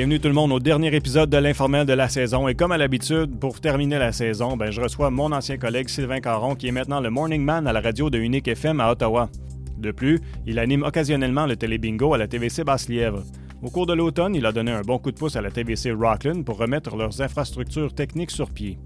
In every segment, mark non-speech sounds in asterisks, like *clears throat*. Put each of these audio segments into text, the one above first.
Bienvenue tout le monde au dernier épisode de l'informel de la saison. Et comme à l'habitude, pour terminer la saison, ben, je reçois mon ancien collègue Sylvain Caron, qui est maintenant le morning man à la radio de Unique FM à Ottawa. De plus, il anime occasionnellement le télébingo à la TVC Basse-Lièvre. Au cours de l'automne, il a donné un bon coup de pouce à la TVC Rockland pour remettre leurs infrastructures techniques sur pied.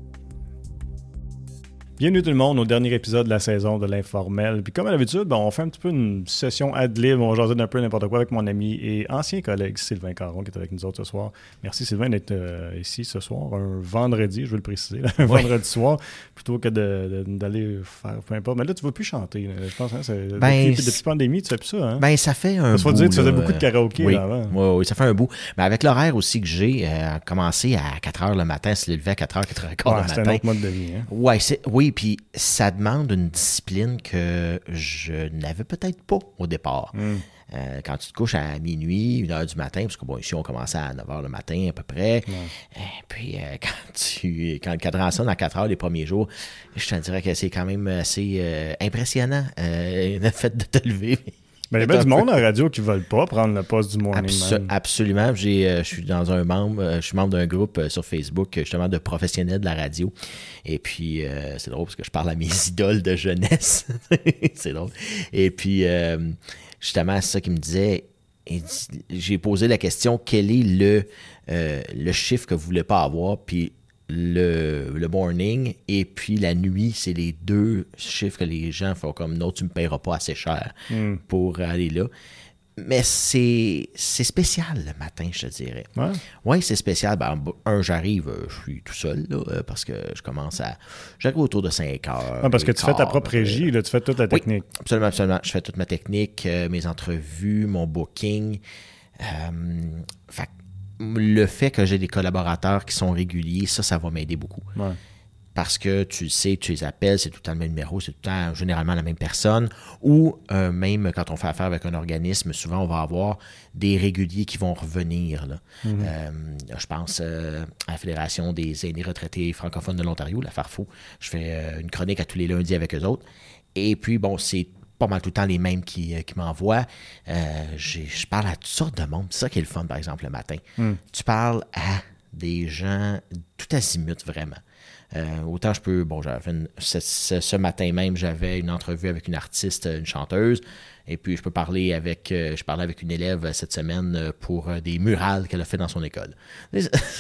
Bienvenue tout le monde au dernier épisode de la saison de l'informel. Puis comme à l'habitude, ben, on fait un petit peu une session ad lib, on va jaser d'un peu n'importe quoi avec mon ami et ancien collègue Sylvain Caron qui est avec nous autres ce soir. Merci Sylvain d'être euh, ici ce soir, un vendredi, je veux le préciser, *laughs* un Oui. vendredi soir, plutôt que d'aller faire peu importe. Mais là, tu ne vas plus chanter, là, je pense. Hein, Ben, depuis, pandémie, tu fais plus ça. Hein? Ben, ça fait un faut bout. dire, tu faisais beaucoup de karaoké, oui. là, avant. Oui, oui, ça fait un bout. Mais avec l'horaire aussi que j'ai, euh, commencé à 4 h le matin, se lever à 4 h, 4 h Ouais, le c'est un matin. autre mode de vie. Hein? Ouais, c'est- oui, puis ça demande une discipline que je n'avais peut-être pas au départ. Hmm. Euh, quand tu te couches à minuit, 1 heure du matin, parce que bon, ici on commençait à 9 h le matin à peu près. Euh, puis euh, *laughs* quand tu quand le cadran sonne à 4 heures les premiers jours, je te dirais que c'est quand même assez euh, impressionnant *laughs* le fait de te lever. Mais il y a bien du monde la radio qui ne veulent pas prendre le poste du morning Abso- man. absolument. J'ai, euh, je suis dans un membre, euh, je suis membre d'un groupe euh, sur Facebook, justement, de professionnels de la radio. Et puis, c'est drôle parce que je parle à mes *laughs* idoles de jeunesse. *laughs* c'est drôle. Et puis, justement, c'est ça qui me disait. J'ai posé la question quel est le, le chiffre que vous voulez pas avoir? Puis le, le morning et puis la nuit, c'est les deux chiffres que les gens font comme non, tu me paieras pas assez cher pour aller là. Mais c'est spécial le matin, je te dirais. Ouais. Oui, c'est spécial. Ben, un, j'arrive, euh, je suis tout seul, là, euh, parce que je commence à. J'arrive autour de 5 heures. Ouais, parce que tu fais ta propre euh, régie, là, tu fais toute la oui, technique. absolument, absolument. Je fais toute ma technique, euh, mes entrevues, mon booking. Euh, fait le fait que j'ai des collaborateurs qui sont réguliers, ça, ça va m'aider beaucoup. Ouais. Parce que tu le sais, tu les appelles, c'est tout le temps le même numéro, c'est tout le temps généralement la même personne. Ou euh, même quand on fait affaire avec un organisme, souvent on va avoir des réguliers qui vont revenir. là. Euh, je pense euh, à la Fédération des aînés retraités francophones de l'Ontario, la Farfo. Je fais une chronique à tous les lundis avec eux autres. Et puis, bon, c'est pas mal tout le temps les mêmes qui, euh, qui m'envoient. Euh, je parle à toutes sortes de monde. C'est ça qui est le fun, par exemple, le matin. Tu parles à des gens tout azimut, vraiment. Euh, autant je peux, bon, j'avais ce, ce- ce matin même, j'avais une entrevue avec une artiste, une chanteuse, et puis je peux parler avec, euh, je parlais avec une élève cette semaine pour des murales qu'elle a fait dans son école. *laughs*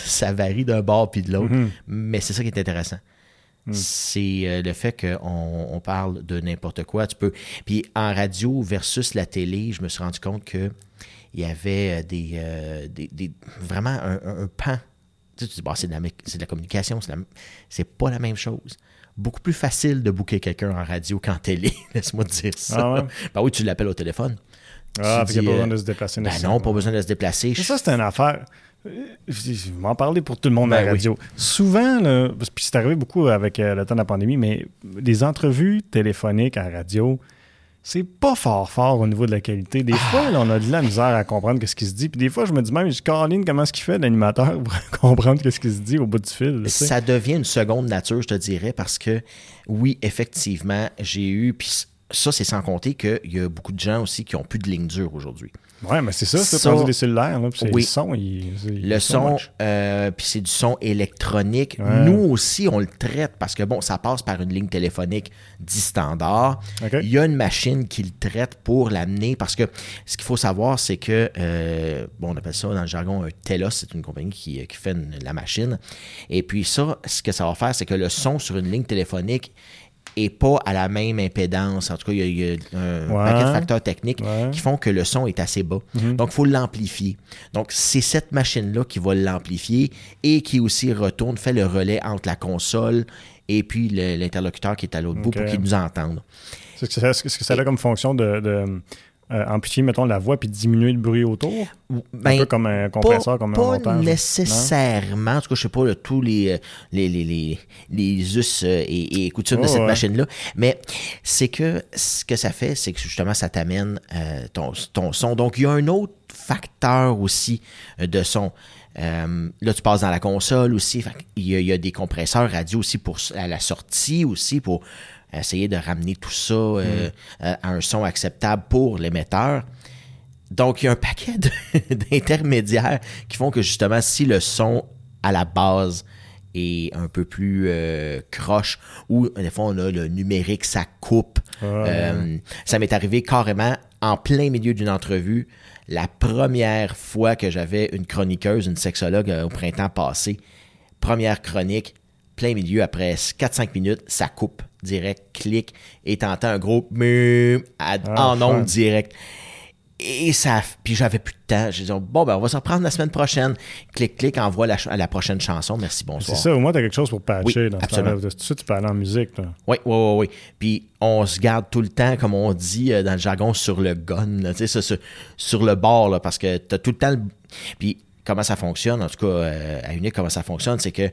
Ça varie d'un bord puis de l'autre, mais c'est ça qui est intéressant. C'est euh, le fait qu'on on parle de n'importe quoi. Tu peux. Puis en radio versus la télé, je me suis rendu compte que il y avait euh, des, euh, des, des- vraiment un, un- un pan. Tu sais, tu dis, Bah, c'est de, la de la communication, c'est, pas la même chose. Beaucoup plus facile de booker quelqu'un en radio qu'en télé, *laughs* laisse-moi te dire ça. Ah ouais? Ben oui, tu l'appelles au téléphone. Ah, qu'il n'y a pas besoin euh, de se déplacer Ben non, pas besoin de se déplacer. Mais ça, c'est une affaire. Je vais m'en parler pour tout le monde à Ben la oui. radio. Souvent, là, puis c'est arrivé beaucoup avec euh, le temps de la pandémie, mais des entrevues téléphoniques à la radio, c'est pas fort fort au niveau de la qualité. Des Ah. fois, là, on a de la misère à comprendre ce qui se dit. Puis des fois, je me dis même, je Caroline, comment est-ce qu'il fait l'animateur *laughs* pour comprendre ce qui se dit au bout du fil? Ça devient une seconde nature, je te dirais, parce que oui, effectivement, j'ai eu, puis ça, c'est sans compter qu'il y a beaucoup de gens aussi qui ont plus de ligne dure aujourd'hui. Ouais, mais c'est ça, c'est Ça- rendu des cellulaires. Là, puis c'est Oui. Le son, il, c'est- il Le son, euh, puis c'est du son électronique. Ouais. Nous aussi, on le traite parce que, bon, ça passe par une ligne téléphonique dit standard. OK. Il y a une machine qui le traite pour l'amener parce que ce qu'il faut savoir, c'est que, euh, bon, on appelle ça dans le jargon un telos, c'est une compagnie qui, qui fait une- la machine. Et puis ça, ce que ça va faire, c'est que le son sur une ligne téléphonique est pas à la même impédance. En tout cas, il y a, il y a un Ouais. paquet de facteurs techniques Ouais. qui font que le son est assez bas. Donc, il faut l'amplifier. Donc, c'est cette machine-là qui va l'amplifier et qui aussi retourne, fait le relais entre la console et puis l'interlocuteur qui est à l'autre bout pour qu'il nous entende. C'est ce que ça, ce que ça a comme fonction de, de, euh, amplifier, mettons, la voix puis diminuer le bruit autour? un Ben, peu comme un compresseur, pas, comme un pas montage. nécessairement. En tout cas, je sais pas tous les, euh, les, les, les, les us euh, et, et coutumes de cette ouais. machine-là. Mais c'est que ce que ça fait, c'est que justement, ça t'amène euh, ton, ton son. Donc, il y a un autre facteur aussi de son. Euh, là, tu passes dans la console aussi. Fait il, y a, il y a des compresseurs radio aussi pour à la sortie aussi pour essayer de ramener tout ça euh, Mm. euh, à un son acceptable pour l'émetteur. Donc, il y a un paquet *laughs* d'intermédiaires qui font que justement, si le son à la base est un peu plus euh, croche, ou des fois on a le numérique, ça coupe. Euh, ça m'est arrivé carrément en plein milieu d'une entrevue, la première fois que j'avais une chroniqueuse, une sexologue au printemps passé, première chronique, plein milieu, après 4-5 minutes, ça coupe direct, clic, et t'entends un gros ah, en ondes direct. Et ça, puis j'avais plus de temps. J'ai dit, bon, ben, on va se reprendre la semaine prochaine. Clic, clic, envoie la, la prochaine chanson. Merci, bonsoir. C'est ça, au moins, tu as quelque chose pour patcher. Oui, dans absolument. Tout de suite, tu peux aller en musique. Oui, oui, oui, oui. Puis on se garde tout le temps, comme on dit euh, dans le jargon, sur le gun, tu sais, sur, sur, le bord, là, parce que tu as tout le temps le... Puis comment ça fonctionne, en tout cas euh, à Unique, comment ça fonctionne, c'est que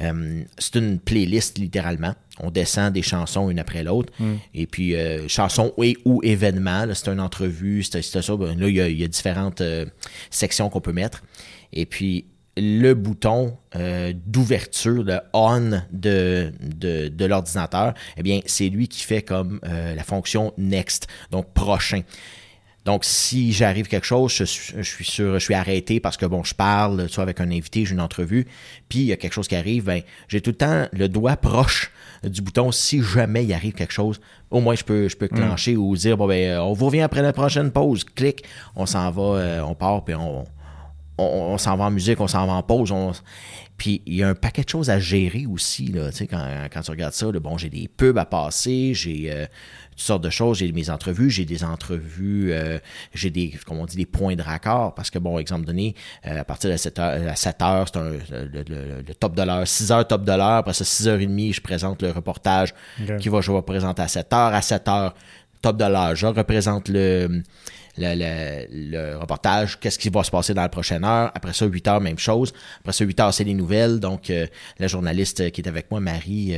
euh, c'est une playlist littéralement. On descend des chansons une après l'autre. Mm. Et puis, euh, chansons et ou événements, c'est une entrevue, c'est ça. Ben, là, il y, a, différentes sections qu'on peut mettre. Et puis, le bouton d'ouverture, le on de, de, de l'ordinateur, eh bien, c'est lui qui fait comme la fonction next, donc prochain. Donc, si j'arrive quelque chose, je, suis sûr, je suis arrêté parce que bon, je parle, soit avec un invité, j'ai une entrevue, puis il y a quelque chose qui arrive, ben, j'ai tout le temps le doigt proche du bouton. Si jamais il arrive quelque chose, au moins je peux, je peux clencher ou dire bon ben, on vous revient après la prochaine pause. Clic, on s'en va, euh, on part, puis on, on, s'en va en musique, on s'en va en pause. Puis il y a un paquet de choses à gérer aussi, là, quand, quand tu regardes ça. bon, j'ai des pubs à passer, j'ai euh, toutes sortes de choses. J'ai mes entrevues, j'ai des entrevues, euh, j'ai des, comme on dit, des points de raccord. Parce que, bon, exemple donné, euh, à partir de 7 heures, à 7 heures, c'est le, top de l'heure. 6 heures, top de l'heure. Après ça, 6 heures et demie, je présente le reportage qui va, je vais présenter à 7 heures. À 7 heures, top de l'heure, je représente le, le, reportage, qu'est-ce qui va se passer dans la prochaine heure? Après ça, 8 heures, même chose. Après ça, 8 heures, c'est les nouvelles. Donc, euh, la journaliste qui est avec moi, Marie,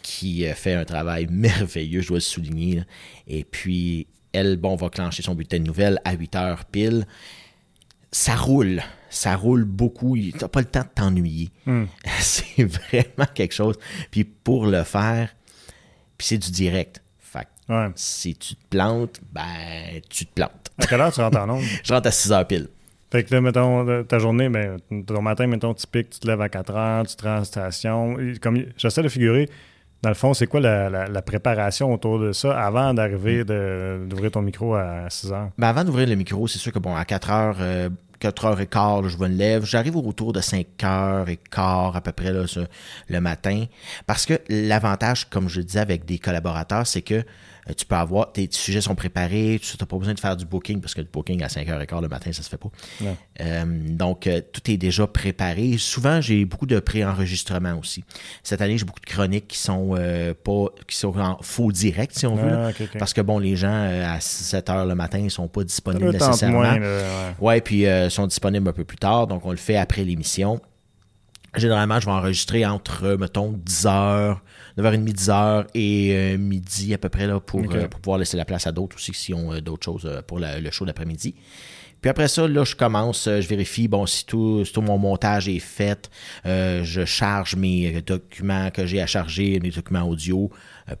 qui fait un travail *laughs* merveilleux, je dois le souligner. Et puis, elle, bon, va clencher son bulletin de nouvelles à 8 heures pile. Ça roule. Ça roule beaucoup. Tu n'as pas le temps de t'ennuyer. Hmm. *laughs* C'est vraiment quelque chose. Puis pour le faire, puis c'est du direct. Fait si tu te plantes, ben, tu te plantes. À quelle heure tu rentres en onde? *laughs* je rentre à 6 heures pile. Fait que là, mettons, ta journée, ben, ton matin, mettons, typique, tu te lèves à 4 heures, tu te rends en station. Comme, j'essaie de figurer, dans le fond, c'est quoi la, préparation autour de ça avant d'arriver d'ouvrir ton micro à 6 heures? Ben avant d'ouvrir le micro, c'est sûr que bon, à 4 heures, 4 euh, heures et quart, je me lève. J'arrive autour de 5 heures et quart à peu près là, le matin. Parce que l'avantage, comme je disais avec des collaborateurs, c'est que tu peux avoir, tes sujets sont préparés, tu n'as pas besoin de faire du booking parce que le booking à 5h15 le matin, ça se fait pas. Euh, donc, euh, tout est déjà préparé. Souvent, j'ai beaucoup de pré-enregistrements aussi. Cette année, j'ai beaucoup de chroniques qui sont pas, qui sont en faux direct, si on veut. Ah, parce que bon, les gens à 7h le matin, ils sont pas disponibles nécessairement. Moins, ouais. puis ils sont disponibles un peu plus tard, donc on le fait après l'émission. Généralement, je vais enregistrer entre, mettons, 10 h 9h30, 10h et euh, midi à peu près là, pour, euh, pour pouvoir laisser la place à d'autres aussi qui ont euh, d'autres choses pour le show d'après-midi. Puis après ça, là, je commence, je vérifie, bon, si tout, si tout mon montage est fait, je charge mes documents que j'ai à charger, mes documents audio,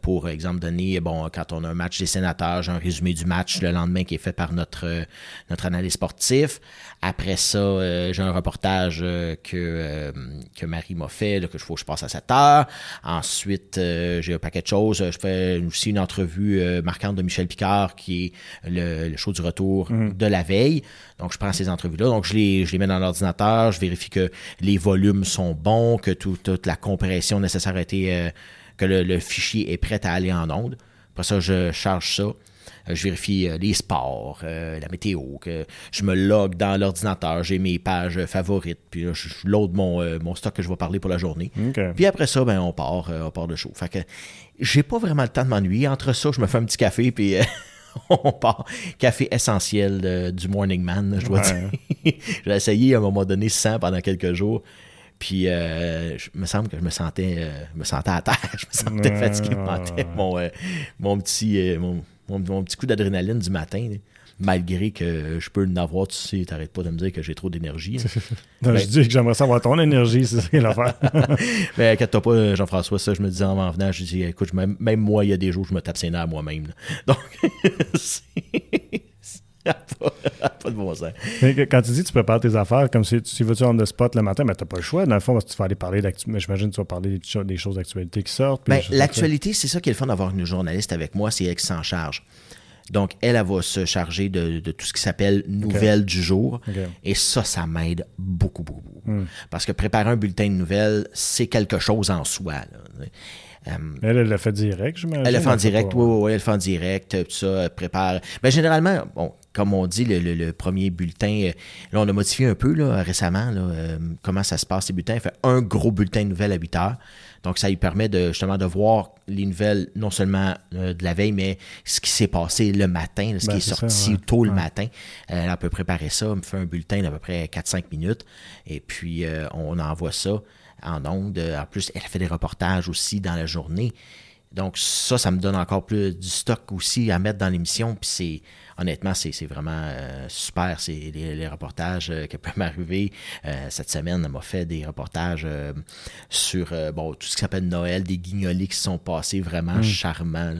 pour exemple donner, bon, quand on a un match des sénateurs, j'ai un résumé du match le lendemain qui est fait par notre, euh, notre analyse sportif. Après ça, euh, j'ai un reportage que, que Marie m'a fait, là, que je faut que je passe à 7 heures. Ensuite, j'ai un paquet de choses. Je fais aussi une entrevue marquante de Michel Picard, qui est le, show du retour mhm. de la veille. Donc, je prends ces entrevues-là. Donc, je les, je les mets dans l'ordinateur. Je vérifie que les volumes sont bons, que toute la compression nécessaire a été que le, fichier est prêt à aller en onde. Après ça, je charge ça. Euh, je vérifie euh, les sports, euh, la météo, que je me log dans l'ordinateur, j'ai mes pages favorites, puis là, je load mon, mon stock que je vais parler pour la journée. Puis après ça, ben, on part, on part de show. Fait que j'ai pas vraiment le temps de m'ennuyer. Entre ça, je me fais un petit café, puis *laughs* on part. Café essentiel du Morning Man, je dois dire. *laughs* J'ai essayé à un moment donné sans pendant quelques jours. Puis, euh, je me semble que je me sentais, euh, me sentais à terre. *laughs* Je me sentais fatigué. mon, euh, mon, petit, mon, mon, petit coup d'adrénaline du matin. malgré que je peux en avoir, tu sais, t'arrêtes pas de me dire que j'ai trop d'énergie. *laughs* ben, je dis que j'aimerais savoir ton énergie, c'est ça l'affaire. Mais *laughs* inquiète-toi pas, Jean-François, ça, je me disais en venant, je dis, écoute, même, moi, il y a des jours je me tape ses nerfs moi-même. Donc, pas de bon sens. quand tu dis que tu prépares tes affaires, comme si tu vas-tu on the spot le matin, mais tu n'as pas le choix. Dans le fond, parce que tu vas aller parler d'actualité. J'imagine que tu vas parler des, choses d'actualité qui sortent. Ben, l'actualité, c'est ça qui est le fun d'avoir une journaliste avec moi, c'est elle qui s'en charge. Donc, elle, elle va se charger de, tout ce qui s'appelle nouvelles du jour. Et ça, ça m'aide beaucoup, beaucoup. Hmm. Parce que préparer un bulletin de nouvelles, c'est quelque chose en soi. Elle, elle l'a fait direct, j'imagine. Elle l'a fait en direct, oui, oui, elle le fait en direct, tout ça, elle prépare. Mais ben, généralement, bon, comme on dit, le, premier bulletin, euh, là, on a modifié un peu là, récemment euh, comment ça se passe, les bulletins. Elle fait un gros bulletin de nouvelles à 8 heures. Donc, ça lui permet de, justement de voir les nouvelles, non seulement de la veille, mais ce qui s'est passé le matin, ce qui ben, est, sorti tôt le matin. elle peut préparer ça, me fait un bulletin d'à peu près 4-5 minutes, et puis on envoie ça en ondes. En plus, elle fait des reportages aussi dans la journée. Donc ça, ça me donne encore plus du stock aussi à mettre dans l'émission. Puis c'est honnêtement, c'est vraiment euh, super. C'est les, reportages euh, qui peuvent *laughs* m'arriver. Euh, cette semaine, elle m'a fait des reportages sur bon, tout ce qui s'appelle Noël, des guignolis qui sont passés vraiment mm. charmants.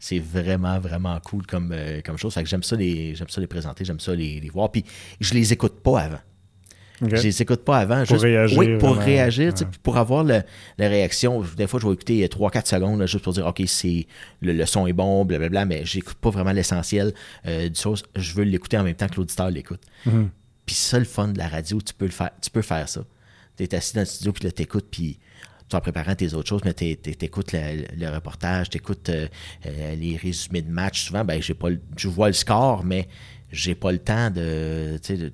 C'est vraiment, vraiment cool comme, comme chose. Fait que j'aime ça, les, ça les présenter, j'aime ça les, les voir. Puis je les écoute pas avant. Je Je les écoute pas avant. Pour réagir. Oui, pour réagir, pour avoir la réaction. Des fois, je vais écouter 3-4 secondes juste pour dire, OK, c'est le, son est bon, blablabla, mais j'écoute pas vraiment l'essentiel euh, du chose. Je veux l'écouter en même temps que l'auditeur l'écoute. Mhm. Puis ça, le fun de la radio, tu peux le faire, tu peux faire ça. Tu es assis dans le studio, puis là, t'écoutes, puis tu en préparant tes autres choses, mais tu écoutes le, reportage, tu écoutes euh, euh, les résumés de match. Souvent, ben, j'ai pas je vois le score, mais j'ai pas le temps de, tu sais,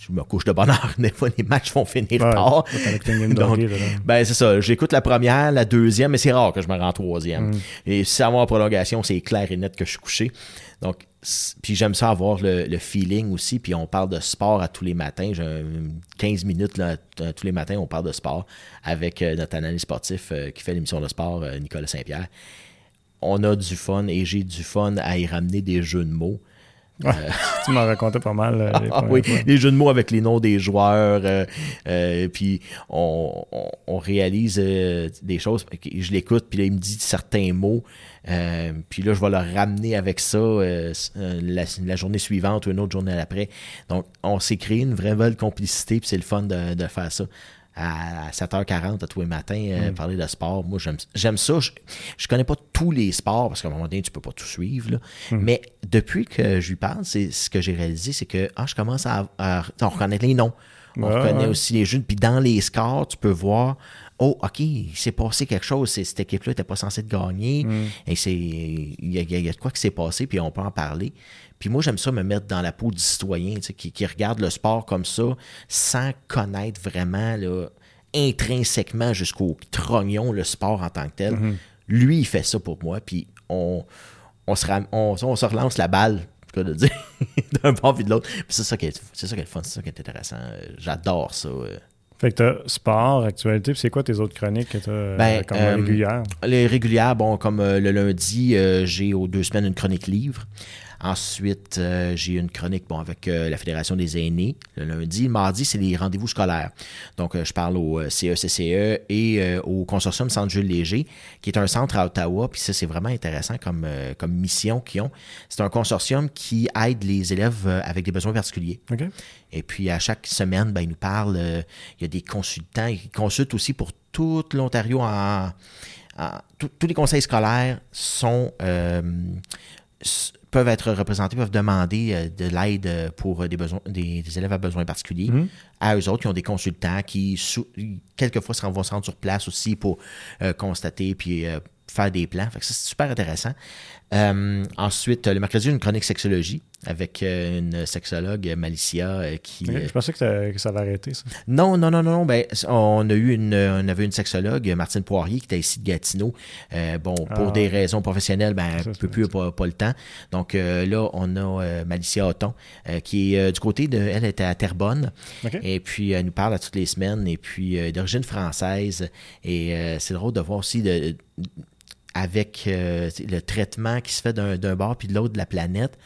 je me couche de bonne heure. *laughs* Des fois, les matchs vont finir tard. *laughs* Donc, ben, c'est ça. J'écoute la première, la deuxième, mais c'est rare que je me rends troisième. Mm. Et si ça va en prolongation, c'est clair et net que je suis couché. Donc, puis j'aime ça avoir le, feeling aussi. Puis on parle de sport à tous les matins. J'ai 15 minutes là, tous les matins, on parle de sport avec euh, notre analyste sportif euh, qui fait l'émission de sport, euh, Nicolas Saint-Pierre. On a du fun et j'ai du fun à y ramener des jeux de mots. Euh, *laughs* tu m'as raconté pas mal. Euh, ah, oui, les jeux de mots avec les noms des joueurs. Euh, puis on, réalise des choses. Je l'écoute, puis là, il me dit certains mots. puis là, je vais le ramener avec ça la, journée suivante ou une autre journée après. Donc, on s'est créé une vraie belle complicité, puis c'est le fun de, de faire ça à 7h40 à tous les matins, euh, mm. parler de sport. Moi, j'aime ça. Je, je connais pas tous les sports parce qu'à un moment donné, tu peux pas tout suivre. Mm. Mais depuis que je lui parle, c'est ce que j'ai réalisé, c'est que ah, je commence à, On reconnaît les noms. On reconnaît aussi les jeunes. Puis dans les scores, tu peux voir Oh, OK, il s'est passé quelque chose. Cette équipe-là n'était pas censée de gagner. Mm. Et c'est. Il y, y, a de quoi qui s'est passé, puis on peut en parler. Puis moi, j'aime ça me mettre dans la peau du citoyen qui, qui, regarde le sport comme ça, sans connaître vraiment là, intrinsèquement jusqu'au trognon le sport en tant que tel. Mm-hmm. Lui, il fait ça pour moi, puis on, on, se, on, se relance la balle de dire, *laughs* d'un bord puis de l'autre. c'est ça qui est, c'est ça qui est fun, c'est ça qui est intéressant. J'adore ça. Fait que t'as sport, actualité, puis c'est quoi tes autres chroniques que t'as ben, comme euh, régulières? Les régulières, bon, comme euh, le lundi, euh, j'ai aux deux semaines une chronique livre. Ensuite, euh, j'ai une chronique bon, avec euh, la Fédération des aînés le lundi. Le mardi, c'est les rendez-vous scolaires. Donc, euh, je parle au CECCE e et au consortium Centre Jules Léger, qui est un centre à Ottawa. Puis ça, c'est vraiment intéressant comme, comme mission qu'ils ont. C'est un consortium qui aide les élèves avec des besoins particuliers. Et puis, à chaque semaine, ben, ils nous parlent. il y a des consultants. Ils consultent aussi pour toute l'Ontario en, tous les conseils scolaires sont peuvent être représentés, peuvent demander euh, de l'aide pour des, besoins, des, élèves à besoins particuliers. Mhm. À eux autres, qui ont des consultants qui, quelquefois, vont se rendre sur place aussi pour euh, constater puis euh, faire des plans. c'est super intéressant. Ensuite, le mercredi, une chronique sexologie avec euh, une sexologue, Malicia, euh, qui... je pensais que, ça avait arrêté, ça. Non, non, non, non. Ben, on, a eu une, on avait une sexologue, Martine Poirier, qui était ici de Gatineau. Euh, bon, pour ah. des raisons professionnelles, ben, ne peut plus, pas, pas, le temps. Donc là, on a Malicia Otton, qui est du côté de... Elle était à Terrebonne. Et puis, elle nous parle à toutes les semaines. Et puis, d'origine française. Et c'est drôle de voir aussi... De, avec le traitement qui se fait d'un bord puis de l'autre de la planète.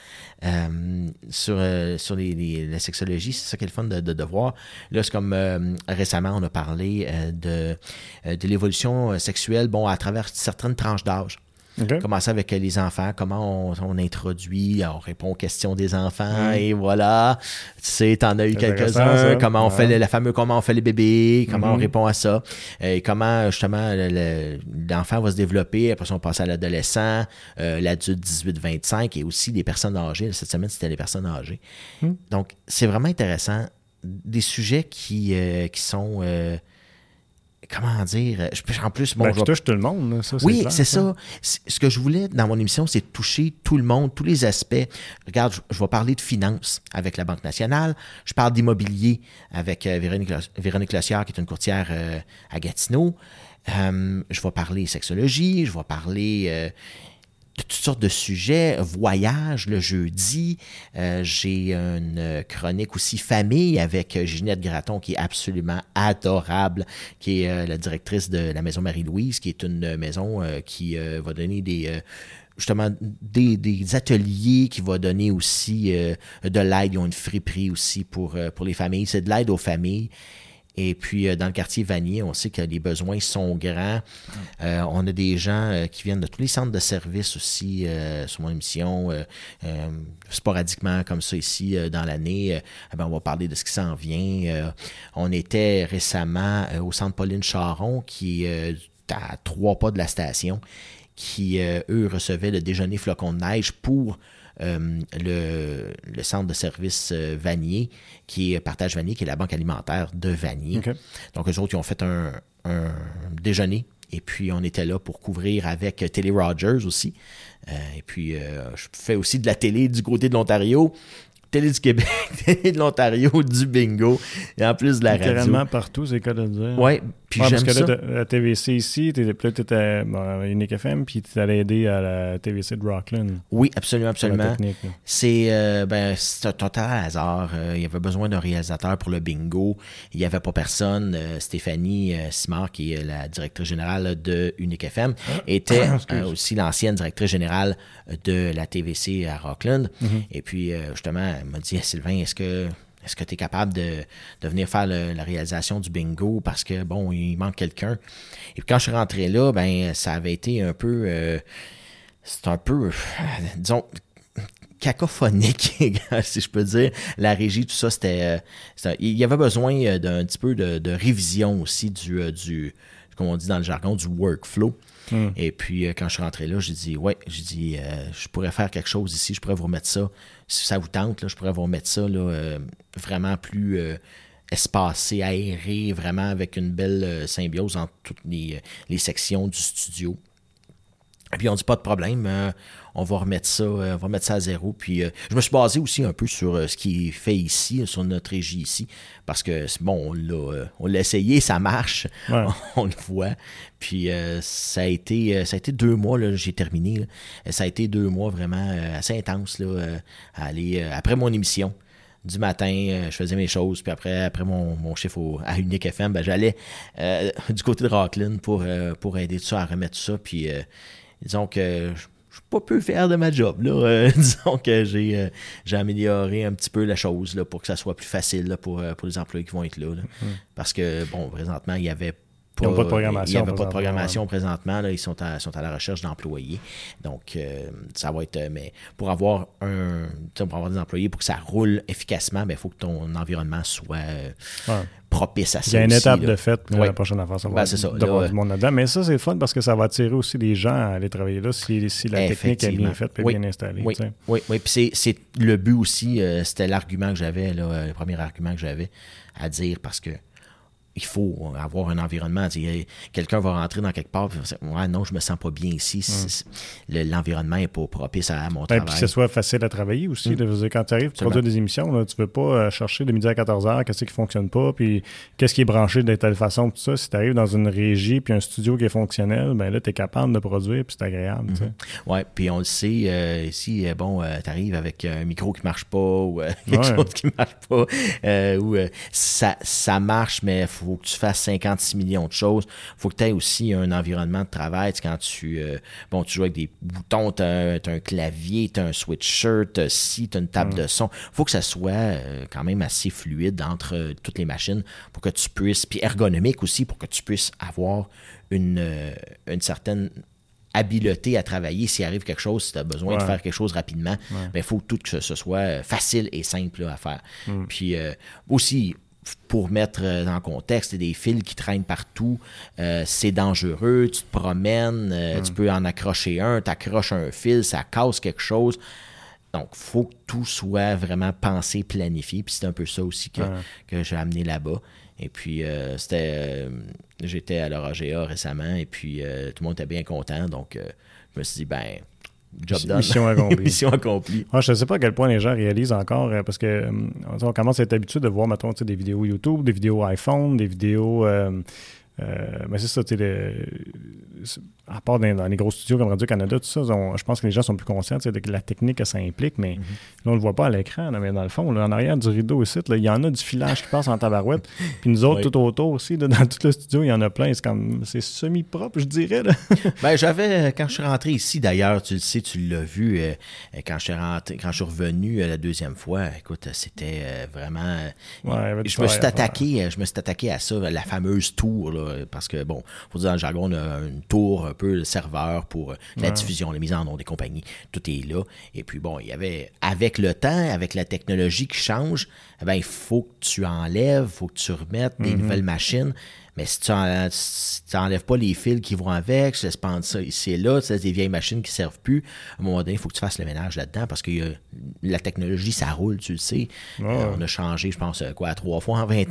Euh, sur, euh, sur les, la sexologie. C'est ça qui est le fun de, de, voir. Là, c'est comme euh, récemment, on a parlé de, de l'évolution sexuelle bon, à travers certaines tranches d'âge. OK. Commencer avec les enfants, comment on, on introduit, on répond aux questions des enfants, et voilà. Tu sais, t'en as eu quelques-uns. Comment on fait le, la fameuse comment on fait les bébés, comment on Mhm. répond à ça, et comment justement le- le- l'enfant va se développer. Après ça, on passe à l'adolescent, euh, l'adulte 18-25 et aussi les personnes âgées. Cette semaine, c'était les personnes âgées. Mhm. Donc, c'est vraiment intéressant. Des sujets qui, euh, qui sont. euh, comment dire je- En plus, bon, Ben, je touche tout le monde, ça, c'est oui, c'est ça. Ce que je voulais dans mon émission, c'est toucher tout le monde, tous les aspects. Regarde, je, je vais parler de finances avec la Banque nationale. Je parle d'immobilier avec euh, Véronique, Véronique Lossière, qui est une courtière euh, à Gatineau. Euh, je vais parler sexologie, je vais parler euh, toutes sortes de sujets. Voyage le jeudi. Euh, J'ai une euh, chronique aussi famille avec euh, Ginette Graton qui est absolument adorable, qui est euh, la directrice de la maison Marie-Louise, qui est une maison qui va donner des... justement des, des ateliers qui va donner aussi de l'aide. Ils ont une friperie aussi pour, pour les familles. C'est de l'aide aux familles. Et puis, euh, dans le quartier Vanier, on sait que les besoins sont grands. Euh, on a des gens euh, qui viennent de tous les centres de services aussi sur mon émission, sporadiquement comme ça ici dans l'année. Eh ben, on va parler de ce qui s'en vient. On était récemment au centre Pauline Charon, qui est à trois pas de la station, qui, eux, recevaient le déjeuner flocon de neige pour euh, le, le centre de service euh, Vanier, qui est Partage Vanier, qui est la banque alimentaire de Vanier. Donc, eux autres, ils ont fait un, un déjeuner. Et puis, on était là pour couvrir avec Télé Rogers aussi. Euh, et puis, euh, je fais aussi de la télé du côté de l'Ontario. Télé du Québec, *laughs* Télé de l'Ontario, du bingo. Et en plus de la radio. Littéralement partout, c'est cas de dire. Ouais, puis Ouais, j'aime parce que ça. là, TVC ici, t'étais bon, à Unique FM, puis tu allé aider à la TVC de Rockland. Oui, absolument, absolument. C'est euh, ben, un total hasard. Euh, il y avait besoin d'un réalisateur pour le bingo. Il n'y avait pas personne. Euh, Stéphanie euh, Simard, qui est la directrice générale de Unique FM, était Ah, excuse. euh, aussi l'ancienne directrice générale de la TVC à Rockland. Mm-hmm. Et puis, euh, justement, elle m'a dit Sylvain, est-ce que est-ce que tu es capable de, de venir faire le- la réalisation du bingo parce que, bon, il manque quelqu'un? Et puis quand je suis rentré là, ben, ça avait été un peu. euh, c'est un peu, euh, *sighs* disons, cacophonique, *laughs* si je peux dire. La régie, tout ça, c'était. euh, il y avait besoin euh, d'un petit peu de, de révision aussi du, euh, du, comme on dit dans le jargon, du workflow. Hmm. Et puis, quand je suis rentré là, j'ai dit, ouais, j'ai dit, euh, je pourrais faire quelque chose ici, je pourrais vous remettre ça. Si ça vous tente, là, je pourrais vous remettre ça euh, vraiment plus euh, espacé, aéré, vraiment avec une belle euh, symbiose entre toutes les sections du studio. Et puis on dit pas de problème, euh, on va remettre ça, euh, on va mettre ça à zéro. Puis euh, je me suis basé aussi un peu sur ce qui est fait ici, sur notre régie ici, parce que c'est bon, on l'a, euh, on l'a essayé, ça marche, Ouais. *laughs* on le voit. Puis euh, ça a été, euh, ça a été deux mois là, j'ai terminé. là. Ça a été deux mois vraiment euh, assez intense là, euh, à aller euh, après mon émission. Du matin, euh, je faisais mes choses, puis après, après mon, mon chiffre au- à Unique FM, ben, j'allais euh, *laughs* du côté de Rockland pour, euh, pour aider tout ça à remettre tout ça. Puis euh, disons que je suis pas peu fier de ma job. Là. Euh, *laughs* disons que j'ai euh, j'ai amélioré un petit peu la chose là, pour que ça soit plus facile là, pour, euh, pour les employés qui vont être là. là. Parce que, bon, présentement, il y avait Ils ont pas de programmation Il n'y avait pas de programmation présentement. Là, ils sont à, sont à la recherche d'employés. Donc, euh, ça va être. euh, Mais pour avoir un. Pour avoir des employés, pour que ça roule efficacement, il faut que ton environnement soit euh, Ouais. propice à ça. Il y a une aussi, étape là. de fait. Ouais. La prochaine affaire, ça va Ben, être c'est ça. Là, du monde là-dedans. Mais ça, c'est fun parce que ça va attirer aussi des gens à aller travailler là si, si la technique est bien faite et Oui. bien installée. Oui, oui, oui. Puis c'est- le but aussi, euh, c'était l'argument que j'avais, le premier argument que j'avais à dire parce que il faut avoir un environnement. Tu Quelqu'un va rentrer dans quelque part, puis va dire, ouais, non, je me sens pas bien ici. C'est- c'est- le- L'environnement n'est pas propice à mon Ben, puis travail. que ce soit facile à travailler aussi. là. Dire, quand tu arrives Absolument. produire des émissions, là, tu veux pas euh, chercher de midi à 14 heures qu'est-ce qui fonctionne pas, puis qu'est-ce qui est branché de telle façon, tout ça. Si tu arrives dans une régie puis un studio qui est fonctionnel, ben là, tu es capable de produire puis c'est agréable. tu. Ouais, puis on le sait, euh, si, euh, bon, tu arrives avec un micro qui marche pas ou euh, *laughs* quelque Ouais. chose qui marche pas, euh, ou euh, ça, ça marche, mais il faut que tu fasses 56 millions de choses. faut que tu aies aussi un environnement de travail. Tu sais, quand tu, euh, bon, tu joues avec des boutons, tu as, un clavier, tu as un sweatshirt, t'as ci, tu as une table de son. faut que ça soit euh, quand même assez fluide entre euh, toutes les machines pour que tu puisses, puis ergonomique aussi, pour que tu puisses avoir une, une certaine habileté à travailler s'il arrive quelque chose, si tu as besoin de faire quelque chose rapidement. Ouais. Il faut tout que ce soit facile et simple là, à faire. Mm. Puis euh, aussi, pour mettre euh, dans le contexte, des fils qui traînent partout, euh, c'est dangereux, tu te promènes, euh, Mm. tu peux en accrocher un, tu accroches un fil, ça casse quelque chose. Donc, faut que tout soit vraiment pensé, planifié. Puis c'est un peu ça aussi que, j'ai amené là-bas. Et puis, euh, c'était. J'étais à l'Oragea récemment et puis euh, tout le monde était bien content. Donc, je me suis dit, ben, job Mission- done. mission accomplie. *laughs* mission accomplie. Moi, je ne sais pas à quel point les gens réalisent encore, euh, parce que euh, on commence à être habitué de voir, mettons, des vidéos YouTube, des vidéos iPhone, des vidéos. euh, mais c'est ça, tu sais, à part dans, dans les gros studios comme Radio-Canada, tout ça, on- je pense que les gens sont plus conscients de la technique que ça implique, mais là, on ne le voit pas à l'écran, mais dans le fond, là, en arrière du rideau ici, il y en a du filage qui passe en tabarouette. *laughs* Puis nous autres, Oui. tout autour aussi, là, dans tout le studio, il y en a plein. C'est comme, c'est semi-propre, je dirais. Là. *laughs* Ben, j'avais, quand je suis rentré ici, d'ailleurs, tu le sais, tu l'as vu, euh, quand, je suis rentré, quand je suis revenu euh, la deuxième fois, écoute, c'était euh, vraiment. euh, Ouais, je me suis attaqué, euh, je me suis attaqué à ça, la fameuse tour, là, parce que, bon, faut dire dans le jargon, on a une tour un peu de serveur pour euh, la Ouais. diffusion, la mise en onde des compagnies, tout est là. Et puis, bon, il y avait, avec le temps, avec la technologie qui change, eh ben, il faut que tu enlèves, il faut que tu remettes Mm-hmm. des nouvelles machines. Mais si tu, en- si tu pas les fils qui vont avec, tu laisses pendre ça ici et là, tu laisses des vieilles machines qui servent plus, à un moment donné, il faut que tu fasses le ménage là-dedans parce que euh, la technologie, ça roule, tu le sais. Euh, on a changé, je pense, euh, quoi, trois fois en 20 ans.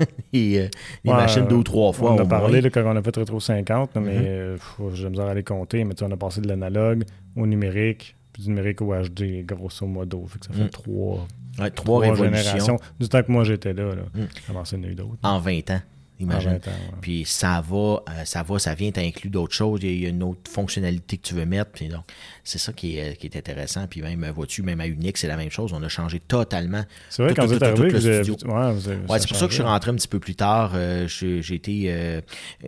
*laughs* Et, euh, les Ouais, machines deux ou trois fois. On a parlé là, quand on a fait Retro 50, là, mais euh, j'ai misère à les compter. Mais tu on a passé de l'analogue au numérique, puis du numérique au HD, grosso modo. Fait que ça fait Mm. trois, Ouais, trois, révolutions Du temps que moi j'étais là. là. Mm. Avant en eu d'autres. en 20 ans. Imagine. En 20 ans, ouais. Puis ça va, euh, ça va, ça vient t'inclut d'autres choses. Il y, a, une autre fonctionnalité que tu veux mettre. Puis donc, c'est ça qui est, qui est intéressant. Puis même, euh, vois-tu, même à Unix, c'est la même chose. On a changé totalement. C'est vrai, tout, quand tout, vous êtes tout, arrivé, tout le vous avez- studio. ouais, vous avez- Ouais, a c'est pour ça que je suis rentré un petit peu plus tard. Euh, j'ai été, euh,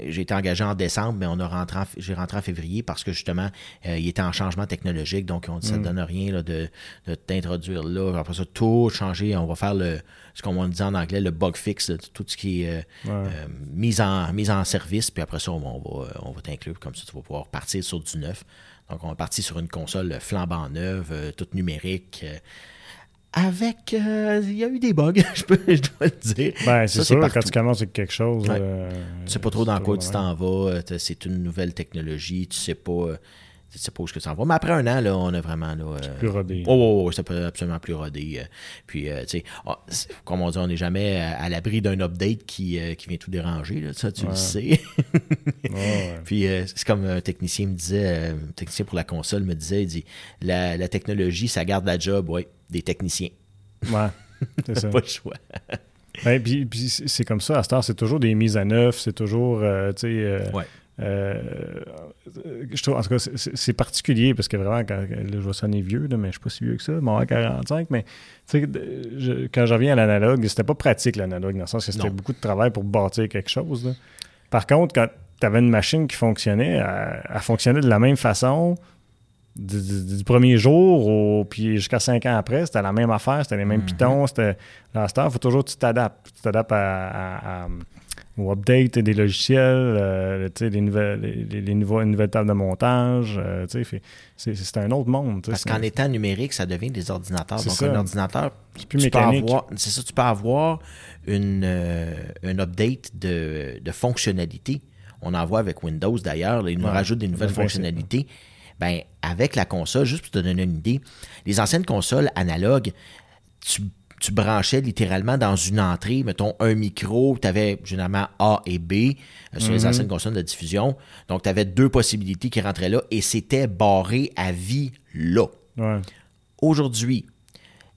j'ai été engagé en décembre, mais on a rentré, en- j'ai rentré en février parce que justement, euh, il était en changement technologique, donc on dit Mm. ça ne donne rien là, de, de t'introduire là. Après ça, tout changer. On va faire le, ce qu'on dit en anglais, le bug fix, là, tout ce qui est euh, Ouais. euh, mise en mise en service. Puis après ça, on va, on va, on va t'inclure comme ça, tu vas pouvoir partir sur du neuf. Donc, on va partir sur une console flambant neuve, euh, toute numérique. euh, avec, euh, il y a eu des bugs, *laughs* je, peux, je dois le dire. Ben, c'est sûr, quand tu commences avec quelque chose. Ouais. euh, Tu sais pas trop dans quoi tu t'en vas. euh, C'est une nouvelle technologie. Tu sais pas, euh, tu sais pas où est-ce que t'en vas. Mais après un an, là, on a vraiment. Là, euh, Plus rodé. Oh, oh, oh, absolument plus rodé. euh, Puis, euh, tu sais, ah, comme on dit, on n'est jamais à, l'abri d'un update qui, euh, qui vient tout déranger. Là, ça, tu le sais. Ouais. *laughs* Puis, c'est comme un technicien me disait, un technicien pour la console me disait, il dit, la, la technologie, ça garde la job, oui, des techniciens. Ouais, c'est *laughs* ça. Pas le choix. Puis, puis c'est comme ça, à heure, c'est toujours des mises à neuf, c'est toujours, tu sais, Ouais. Euh, je trouve, en tout cas, c'est- particulier parce que vraiment, quand, là, je vais sonner vieux, là, mais je suis pas si vieux que ça, mon 45, mais tu sais, de- je- quand je reviens à l'analogue, c'était pas pratique l'analogue, dans le sens que c'était beaucoup de travail pour bâtir quelque chose. là. Par contre, quand tu avais une machine qui fonctionnait, elle, elle fonctionnait de la même façon du, du- du premier jour au, puis jusqu'à cinq ans après, c'était la même affaire, c'était les mêmes Mhm. pitons, c'était là, il faut toujours que tu t'adaptes. Tu t'adaptes à, à- à- au update des logiciels, euh, les nouvelles, les, nouveaux- une nouvelle table de montage, euh, c'est un autre monde. Parce qu'en étant numérique, ça devient des ordinateurs. Donc, ça. un ordinateur, C'est plus tu peux avoir, c'est ça, tu peux avoir une, euh, un update de, de fonctionnalités. On en voit avec Windows d'ailleurs. Ils nous Ouais, rajoutent des nouvelles fonctionnalités. Ben, avec la console, juste pour te donner une idée, les anciennes consoles analogues, tu, tu branchais littéralement dans une entrée, mettons un micro, tu avais généralement A et B euh, sur les Mhm. anciennes consoles de diffusion. Donc, tu avais deux possibilités qui rentraient là et c'était barré à vie là. Ouais. Aujourd'hui,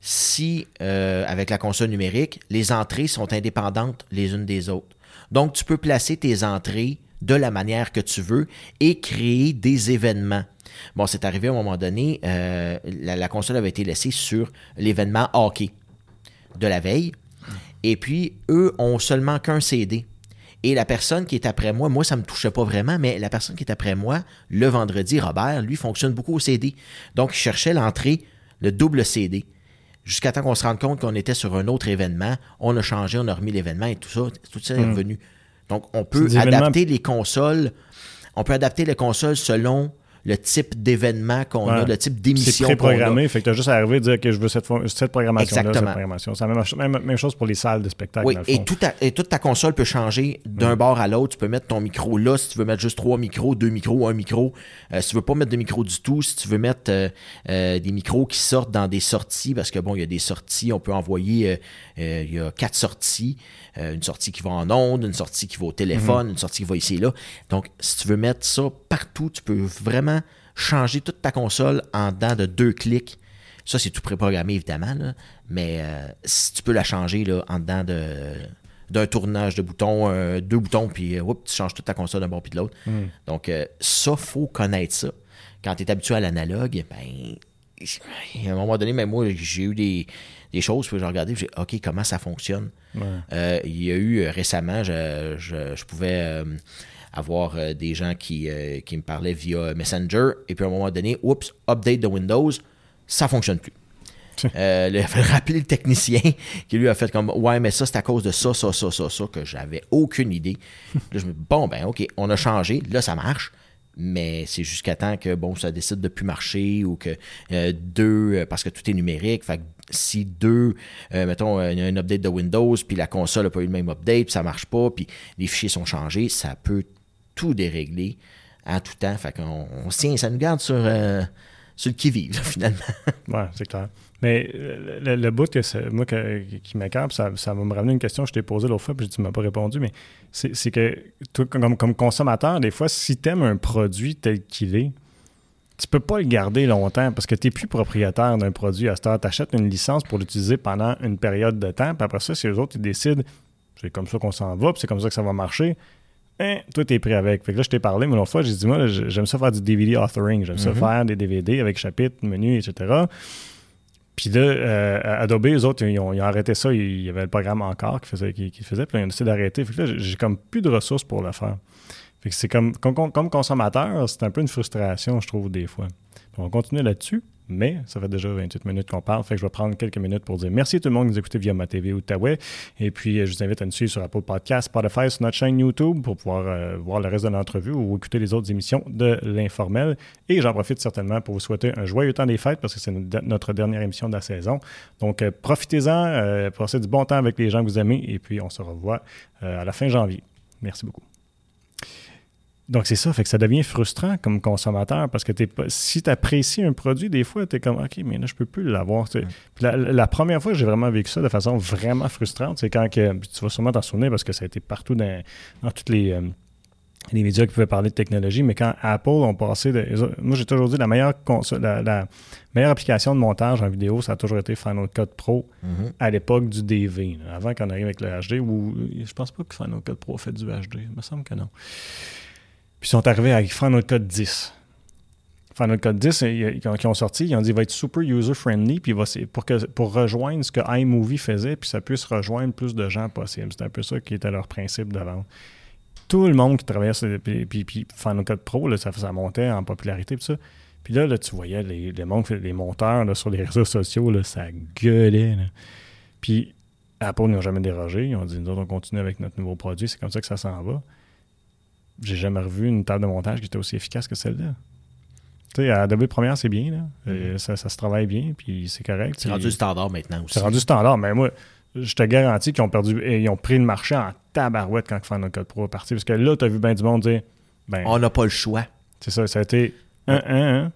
si, euh, avec la console numérique, les entrées sont indépendantes les unes des autres. Donc, tu peux placer tes entrées de la manière que tu veux et créer des événements. Bon, c'est arrivé à un moment donné, euh, la, la console avait été laissée sur l'événement hockey de la veille. Et puis, eux ont seulement qu'un CD. Et la personne qui est après moi, moi, ça me touchait pas vraiment, mais la personne qui est après moi, le vendredi, Robert, lui, fonctionne beaucoup au CD. Donc, il cherchait l'entrée, le double CD. Jusqu'à temps qu'on se rende compte qu'on était sur un autre événement, on a changé, on a remis l'événement et tout ça, tout ça est Mm. revenu. Donc, on peut adapter les consoles, on peut adapter les consoles selon le type d'événement qu'on a, le type C'est d'émission a. pré-programmé, fait que tu as juste à arriver et dire que je veux cette, cette programmation-là, cette Exactement. programmation. C'est la même, même, même chose pour les salles de spectacle. Oui, dans le et, fond. tout ta- et toute ta console peut changer d'un bord à l'autre. Tu peux mettre ton micro là, si tu veux mettre juste trois micros, deux micros, un micro. Euh, si tu veux pas mettre de micro du tout, si tu veux mettre euh, euh, des micros qui sortent dans des sorties, parce que bon, il y a des sorties, on peut envoyer, il y a quatre sorties. Une sortie qui va en onde, une sortie qui va au téléphone, une sortie qui va ici et là. Donc, si tu veux mettre ça partout, tu peux vraiment changer toute ta console en dedans de deux clics. Ça, c'est tout préprogrammé, évidemment, là. mais euh, si tu peux la changer là, en dedans de, d'un tournage de boutons, euh, deux boutons, puis euh, tu changes toute ta console d'un bord puis de l'autre. Donc, euh, ça, faut connaître ça. Quand tu es habitué à l'analogue, ben, à un moment donné, même moi, j'ai eu des, des choses, puis j'ai regardé, j'ai OK, comment ça fonctionne? Ouais. Euh, il y a eu récemment, je, je- je pouvais avoir euh, des gens qui, euh, qui me parlaient via Messenger, et puis à un moment donné, oups, update de Windows, ça fonctionne plus. Euh, fallu *laughs* rappeler le technicien qui lui a fait comme Ouais, mais ça, c'est à cause de ça, ça, ça, ça, ça, que j'avais aucune idée. Là, je me dis Bon, ben, OK, on a changé, là, ça marche. Mais c'est jusqu'à temps que bon, ça décide de plus marcher ou que euh, deux, parce que tout est numérique. Fait que si deux, euh, mettons, il y a un update de Windows, puis la console n'a pas eu le même update, puis ça marche pas, puis les fichiers sont changés, ça peut tout dérégler en tout temps. Fait qu'on on ça nous garde sur, euh, sur le qui-vive, finalement. *laughs* Ouais, c'est clair. Mais euh, le, le bout que moi qui m'écarte, ça, va me ramener une question que je t'ai posée l'autre fois, puis tu m'as pas répondu, mais c'est que toi, comme, comme consommateur, des fois, si tu aimes un produit tel qu'il est, tu peux pas le garder longtemps parce que tu n'es plus propriétaire d'un produit à cette heure. Tu achètes une licence pour l'utiliser pendant une période de temps, puis après ça, si les autres ils décident c'est comme ça qu'on s'en va, puis c'est comme ça que ça va marcher, hein, toi, t'es pris avec. Fait que là, je t'ai parlé, mais l'autre fois, j'ai dit, moi, j'aime ça faire du DVD authoring. J'aime ça faire des DVD avec chapitres, menus, etc. Puis là, euh, Adobe, eux autres, ils ont, ils ont arrêté ça. Il y avait le programme encore qui faisait, qui, qui faisait, puis là, ils ont décidé d'arrêter. Fait que là, j'ai- comme plus de ressources pour le faire. Fait que c'est comme, comme, comme consommateur, c'est un peu une frustration, je trouve, des fois. Puis on va continuer là-dessus, mais ça fait déjà 28 minutes qu'on parle, fait que je vais prendre quelques minutes pour dire merci à tout le monde qui nous écoutez via ma TV Outaouais. Et puis, euh, je vous invite à nous suivre sur Apple Podcast, Spotify, sur notre chaîne YouTube pour pouvoir euh, voir le reste de l'entrevue ou écouter les autres émissions de l'informel. Et j'en profite certainement pour vous souhaiter un joyeux temps des fêtes parce que c'est notre dernière émission de la saison. Donc, euh, profitez-en, passez du bon temps avec les gens que vous aimez et puis on se revoit à la fin janvier. Merci beaucoup. Donc, c'est ça, fait que ça devient frustrant comme consommateur parce que t'es pas, si tu apprécies un produit, des fois, tu es comme OK, mais là, je peux plus l'avoir. La, la première fois que j'ai vraiment vécu ça de façon vraiment frustrante, c'est quand que, tu vas sûrement t'en souvenir parce que ça a été partout dans, dans toutes les, euh, les médias qui pouvaient parler de technologie, mais quand Apple ont passé. De, moi, j'ai toujours dit la meilleure, console, la, la meilleure application de montage en vidéo, ça a toujours été Final Cut Pro à l'époque du DV, là, avant qu'on arrive avec le HD, ou je pense pas que Final Cut Pro fait du HD, il me semble que non. Puis ils sont arrivés avec Final Cut 10. Final Cut 10, ils, ils ont, sorti, ils ont dit il va être super user-friendly, puis c'est pour, que, pour rejoindre ce que iMovie faisait, puis ça puisse rejoindre plus de gens possible. C'était un peu ça qui était leur principe de vente. Tout le monde qui travaillait sur puis, puis, Final Cut Pro, là, ça, ça montait en popularité, puis ça. Puis là, là, tu voyais les, les, les monteurs là, sur les réseaux sociaux, là, ça gueulait. Puis Apple n'ont jamais dérogé. Ils ont dit, nous autres, on continue avec notre nouveau produit. C'est comme ça que ça s'en va. J'ai jamais revu une table de montage qui était aussi efficace que celle-là. Tu sais, Adobe Premiere, c'est bien. Là. Euh, ça, ça se travaille bien, puis c'est correct. C'est rendu standard maintenant aussi. c'est rendu standard. Mais moi, je te garantis qu'ils ont perdu, et ils ont pris le marché en tabarouette quand Final Cut Pro est parti. Parce que là, tu as vu bien du monde dire, ben, On n'a pas le choix. c'est ça, ça a été un, un, un.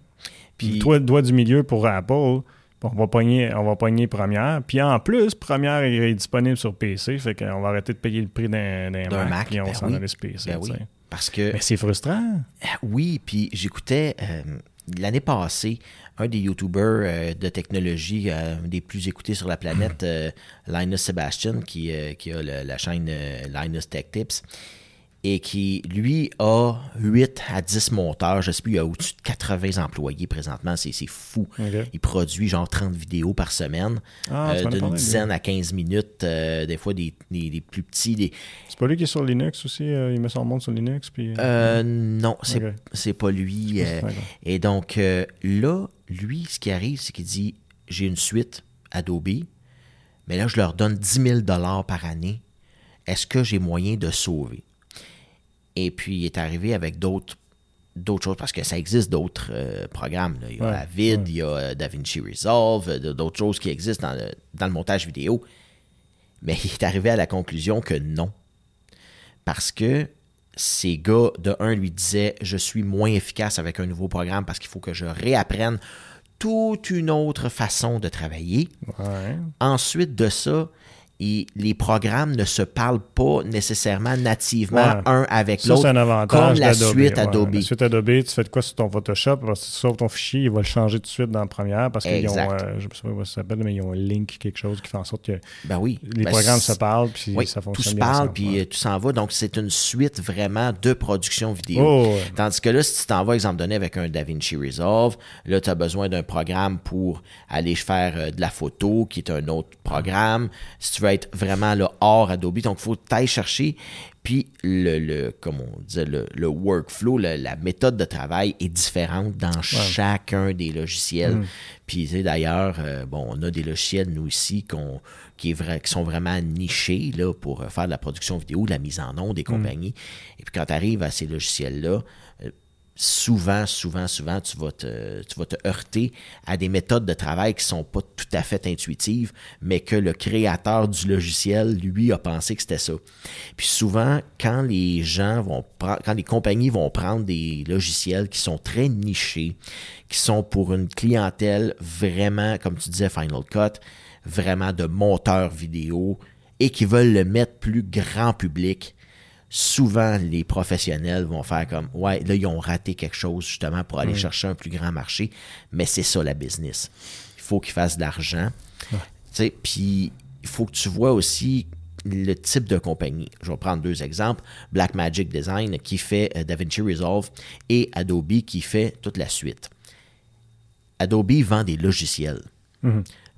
Puis- toi, le doigt du milieu pour Apple. On va pogner, on va pogner Première. Puis en plus, Première est, disponible sur PC. Fait qu'on va arrêter de payer le prix d'un Mac, Mac, Puis on ben s'en oui. PC. Ben oui. Parce que Mais c'est frustrant. Ah, Oui, puis j'écoutais euh, l'année passée un des YouTubers euh, de technologie euh, des plus écoutés sur la planète, euh, Linus Sebastian, qui, euh, qui a le- la chaîne euh, Linus Tech Tips, et qui, lui, a 8 à 10 monteurs. Je sais plus, il a au-dessus de 80 employés présentement. C'est fou. Il produit genre 30 vidéos par semaine, Ah, euh, d'une dizaine à 15 minutes, euh, des fois des, des- des plus petits, des, C'est pas lui qui est sur Linux aussi. euh, il met son monde sur Linux. Puis, Euh, non, c'est Ok. c'est pas lui. et donc, là, lui, ce qui arrive, c'est qu'il dit J'ai une suite Adobe, mais là, je leur donne 10 000 par année. Est-ce que j'ai moyen de sauver? Et puis, il est arrivé avec d'autres d'autres choses, parce que ça existe d'autres euh, programmes. là. Il y a Avid, il y a euh, DaVinci Resolve, euh, d'autres choses qui existent dans le, dans le montage vidéo. Mais il est arrivé à la conclusion que non. Parce que ces gars, de un, lui disaient Je suis moins efficace avec un nouveau programme parce qu'il faut que je réapprenne toute une autre façon de travailler. Ouais. Ensuite de ça, et les programmes ne se parlent pas nécessairement nativement Ouais. un avec l'autre. c'est un avantage. Comme la suite ouais. Adobe. La suite Adobe, tu fais de quoi sur ton Photoshop? Parce que tu sauves ton fichier, il va le changer tout de suite dans Premiere parce qu'ils ont, euh, je ne sais pas comment ça s'appelle, mais ils ont un link, quelque chose qui fait en sorte que Ben oui. les Ben, programmes se parlent puis Oui, ça tout fonctionne se bien parle, ensemble. puis Ouais. euh, tout s'en va. Donc, c'est une suite vraiment de production vidéo. Oh. Tandis que là, si tu t'en vas, exemple donné, avec un DaVinci Resolve, là, tu as besoin d'un programme pour aller faire euh, de la photo, qui est un autre programme. Si tu veux être vraiment là, hors Adobe, donc il faut t'aller chercher. Puis, le, le, comme on disait, le, le workflow, le- la méthode de travail est différente dans chacun des logiciels. Puis, tu sais, d'ailleurs, euh, bon, on a des logiciels, nous ici, qu'on, qui, est vrai, qui sont vraiment nichés là, pour euh, faire de la production vidéo, de la mise en onde des compagnies. Et puis, quand tu arrives à ces logiciels-là, souvent, souvent, souvent, tu vas, te, tu heurter à des méthodes de travail qui sont pas tout à fait intuitives, mais que le créateur du logiciel, lui, a pensé que c'était ça. Puis souvent, quand les gens vont prendre, quand les compagnies vont prendre des logiciels qui sont très nichés, qui sont pour une clientèle vraiment, comme tu disais, Final Cut, vraiment de monteurs vidéo, et qui veulent le mettre plus grand public, souvent les professionnels vont faire comme ouais là ils ont raté quelque chose justement pour aller chercher un plus grand marché mais c'est ça la business il faut qu'ils fassent de l'argent Tu sais, puis il faut que tu vois aussi le type de compagnie. Je vais prendre deux exemples. Blackmagic Design qui fait euh, DaVinci Resolve et Adobe qui fait toute la suite. Adobe vend des logiciels.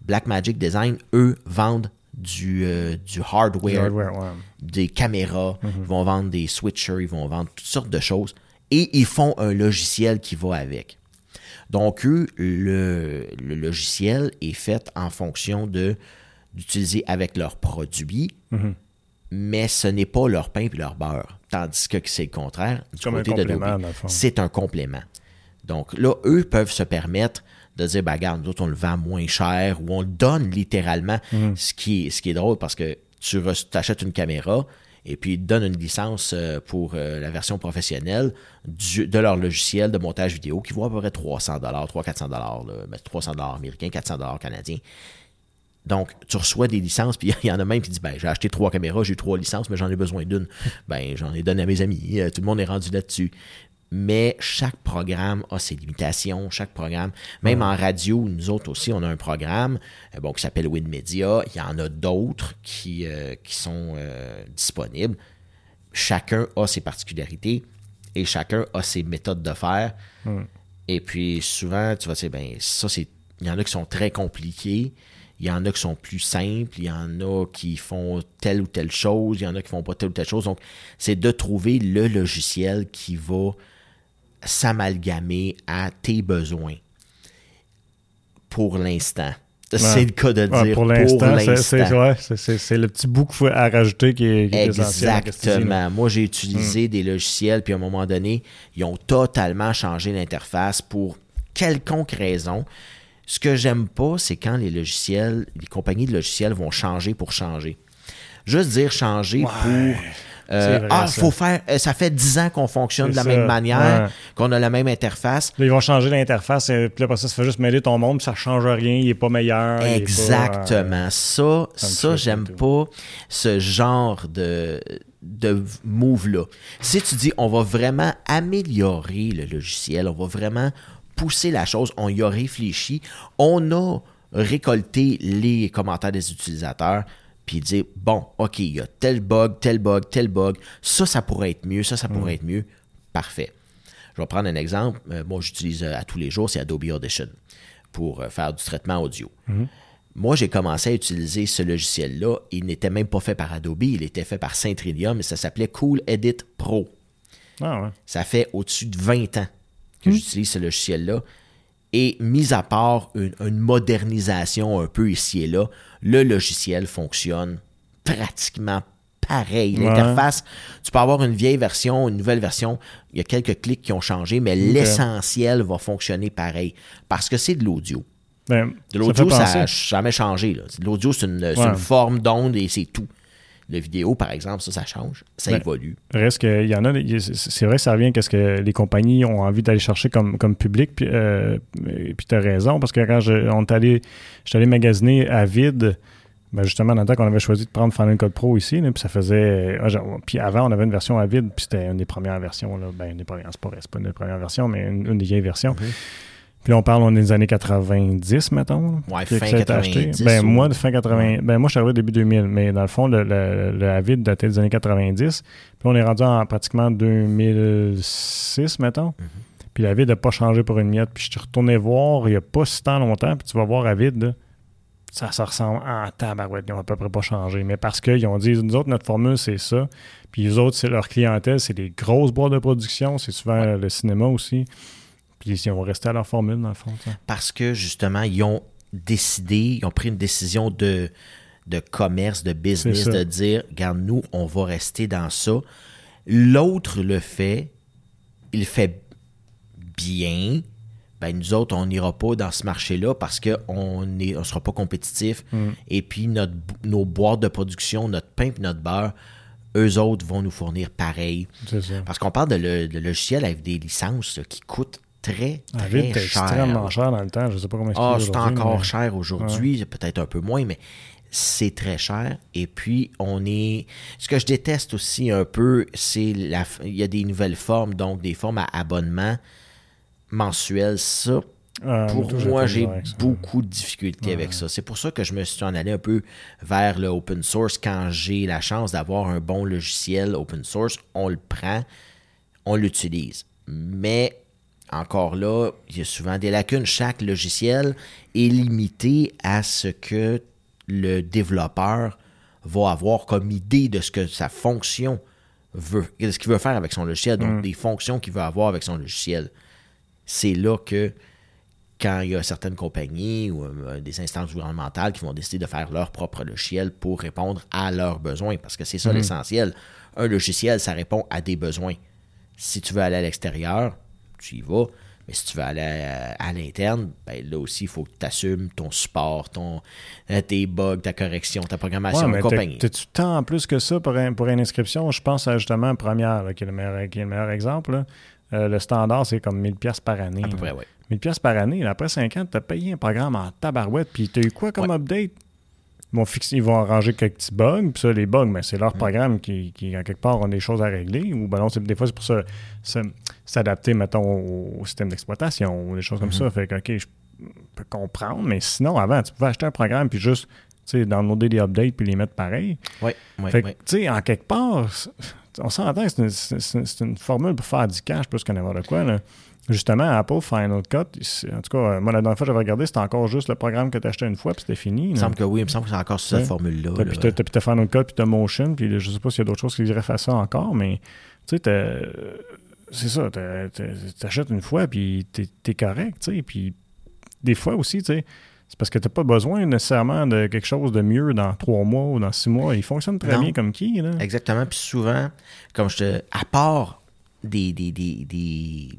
Blackmagic Design, eux, vendent du, euh, du hardware, Du hardware, ouais. des caméras, Mhm. ils vont vendre des switchers, ils vont vendre toutes sortes de choses. Et ils font un logiciel qui va avec. Donc, eux, le, le logiciel est fait en fonction de d'utiliser avec leurs produits, Mhm. mais ce n'est pas leur pain et leur beurre. Tandis que c'est le contraire. Du Comme côté fond. c'est un complément. Donc là, eux peuvent se permettre de dire, ben, regarde, nous autres, on le vend moins cher ou on le donne littéralement. Mhm. Ce, qui est, ce qui est drôle parce que tu achètes une caméra et puis ils te donnent une licence euh, pour euh, la version professionnelle du- de leur logiciel de montage vidéo qui vaut à peu près 300 300-400 ben, 300 américains, 400 canadiens. Donc, tu reçois des licences, puis *laughs* il y en a même qui dit ben, j'ai acheté trois caméras, j'ai eu trois licences, mais j'en ai besoin d'une. *laughs* Ben, j'en ai donné à mes amis. Euh, Tout le monde est rendu là-dessus. Mais chaque programme a ses limitations, chaque programme. Même en radio, nous autres aussi, on a un programme euh, bon, qui s'appelle WinMedia. Il y en a d'autres qui, euh, qui sont euh, disponibles. Chacun a ses particularités et chacun a ses méthodes de faire. Et puis souvent, tu vas dire, ben, ça, c'est. Il y en a qui sont très compliqués. Il y en a qui sont plus simples, il y en a qui font telle ou telle chose, il y en a qui font pas telle ou telle chose. Donc, c'est de trouver le logiciel qui va s'amalgamer à tes besoins pour l'instant. C'est le cas de Ouais, dire pour l'instant, c'est- ouais, le petit bout qu'il faut à rajouter qui est, qui est. Exactement. Moi, j'ai utilisé des logiciels, puis à un moment donné, ils ont totalement changé l'interface pour quelconque raison. Ce que j'aime pas, c'est quand les logiciels, les compagnies de logiciels vont changer pour changer. Juste dire changer pour. Euh, vrai, ah, ça. faut faire. euh, Ça fait 10 ans qu'on fonctionne de la ça, même manière, ouais. qu'on a la même interface. Là, ils vont changer l'interface, et puis là, après ça, ça fait juste mêler ton monde, puis ça change rien, il est pas meilleur. pas, euh, Exactement. Ça, ça, j'aime pas ce genre de, de move-là. Si tu dis, on va vraiment améliorer le logiciel, on va vraiment pousser la chose, on y a réfléchi, on a récolté les commentaires des utilisateurs, puis dire, bon, OK, il y a tel bug, tel bug, tel bug, ça, ça pourrait être mieux, ça, ça pourrait être mieux, parfait. Je vais prendre un exemple. Euh, moi, j'utilise euh, à tous les jours, c'est Adobe Audition pour euh, faire du traitement audio. Moi, j'ai commencé à utiliser ce logiciel-là. Il n'était même pas fait par Adobe, il était fait par Saint-Trillium et ça s'appelait Cool Edit Pro. Ah ouais. Ça fait au-dessus de 20 ans que j'utilise ce logiciel-là. Et mis à part une, une modernisation un peu ici et là, le logiciel fonctionne pratiquement pareil. Ouais. L'interface, tu peux avoir une vieille version, une nouvelle version. Il y a quelques clics qui ont changé, mais l'essentiel va fonctionner pareil. Parce que c'est de l'audio. Ben, De l'audio, ça n'a jamais changé. L'audio, c'est une, c'est Ouais. une forme d'onde et c'est tout. Le vidéo, par exemple, ça, ça change. Ça Ben, évolue. Reste qu'il y en a, c'est- vrai, ça revient qu'est-ce que les compagnies ont envie d'aller chercher comme, comme public. Puis, euh, puis tu as raison, parce que quand je, on est allé, j'étais allé magasiner à vide, ben justement, dans le temps qu'on avait choisi de prendre Final Cut Pro ici, là, puis ça faisait. ah, genre, puis avant, on avait une version à vide, puis c'était une des premières versions. Là, ben, une des premières, c'est pas pas une des premières versions, mais une, une des vieilles versions. Mhm. Puis là, on parle, on est des années 90, mettons. Ouais, fin ça a été acheté. 90 Ben, ou- moi, de fin 80. Ben, moi, je suis arrivé début 2000, mais dans le fond, le, le, le Avid datait des années 90. Puis on est rendu en pratiquement 2006, mettons. Mhm. Puis l'Avid n'a pas changé pour une miette. Puis je suis retourné voir il n'y a pas si tant longtemps. Puis tu vas voir Avid, ça, ça ressemble en tabarouette. Ils n'ont à peu près pas changé. Mais parce qu'ils ont dit, nous autres, notre formule, c'est ça. Puis les autres, c'est leur clientèle, c'est des grosses boîtes de production. C'est souvent le cinéma aussi. Puis ils vont rester à leur formule, dans le fond. ça. Parce que, justement, ils ont décidé, ils ont pris une décision de, de commerce, de business, de dire, regarde, nous, on va rester dans ça. L'autre le fait, il fait bien. Ben, nous autres, on n'ira pas dans ce marché-là parce qu'on ne on sera pas compétitif. Mm. Et puis, notre, nos boîtes de production, notre pain et notre beurre, eux autres vont nous fournir pareil. Ça. Parce qu'on parle de, le, de logiciels avec des licences là, qui coûtent très, très Avid était cher. extrêmement cher dans le temps. Je sais pas comment Ah, c'est encore mais- cher aujourd'hui, peut-être un peu moins, mais c'est très cher. Et puis, on est. Ce que je déteste aussi un peu, c'est la. Il y a des nouvelles formes, donc des formes à abonnement mensuel. Ça, Ah, pour moi, j'ai beaucoup de difficultés avec ça. C'est pour ça que je me suis en allé un peu vers le open source. Quand j'ai la chance d'avoir un bon logiciel open source, on le prend, on l'utilise. Mais encore là, il y a souvent des lacunes. Chaque logiciel est limité à ce que le développeur va avoir comme idée de ce que sa fonction veut, de ce qu'il veut faire avec son logiciel, donc des fonctions qu'il veut avoir avec son logiciel. C'est là que quand il y a certaines compagnies ou euh, des instances gouvernementales qui vont décider de faire leur propre logiciel pour répondre à leurs besoins, parce que c'est ça l'essentiel. Un logiciel, ça répond à des besoins. Si tu veux aller à l'extérieur, tu y vas. Mais si tu veux aller à, à l'interne, ben là aussi, il faut que tu assumes ton support, ton, euh, tes bugs, ta correction, ta programmation, Ouais, compagnie. t'as- tant plus que ça pour, un- pour une inscription? Je pense à justement Première, là, qui, est le meilleur, qui est le meilleur exemple. là. Euh, le standard, c'est comme 1000$ piastres par année. À peu là. près, oui. 1000$ piastres par année. là, après 5 ans, tu as payé un programme en tabarouette. Puis tu as eu quoi comme Ouais. update? Ils vont, fixer, ils vont arranger quelques petits bugs. Puis ça, les bugs, mais c'est leur Mm. programme qui, qui, en quelque part, ont des choses à régler. Ou ben non, des fois, c'est pour ça- s'adapter, mettons, au, système d'exploitation ou des choses comme ça. Fait que, OK, je peux comprendre. Mais sinon, avant, tu pouvais acheter un programme puis juste tu sais, downloader des updates puis les mettre pareil. Oui, oui, Fait que, oui. tu sais, en quelque part, on s'entend que c'est une, une formule pour faire du cash plus que n'importe quoi. là. Justement, Apple Final Cut, en tout cas, euh, moi, la dernière fois que j'avais regardé, c'était encore juste le programme que tu achetais une fois, puis c'était fini. Il me semble que oui, il me semble que c'est encore cette Ouais. formule-là. Puis puis t'as Final Cut, puis t'as Motion, puis je sais pas s'il y a d'autres choses qui iraient faire ça encore, mais tu sais, c'est ça, t'achètes une fois, puis t'es es correct, tu sais, puis des fois aussi, tu sais, c'est parce que t'as pas besoin nécessairement de quelque chose de mieux dans trois mois ou dans six mois. Il fonctionne très Non. bien comme qui, là. Exactement. Puis souvent, comme je te. À part des, des, des, des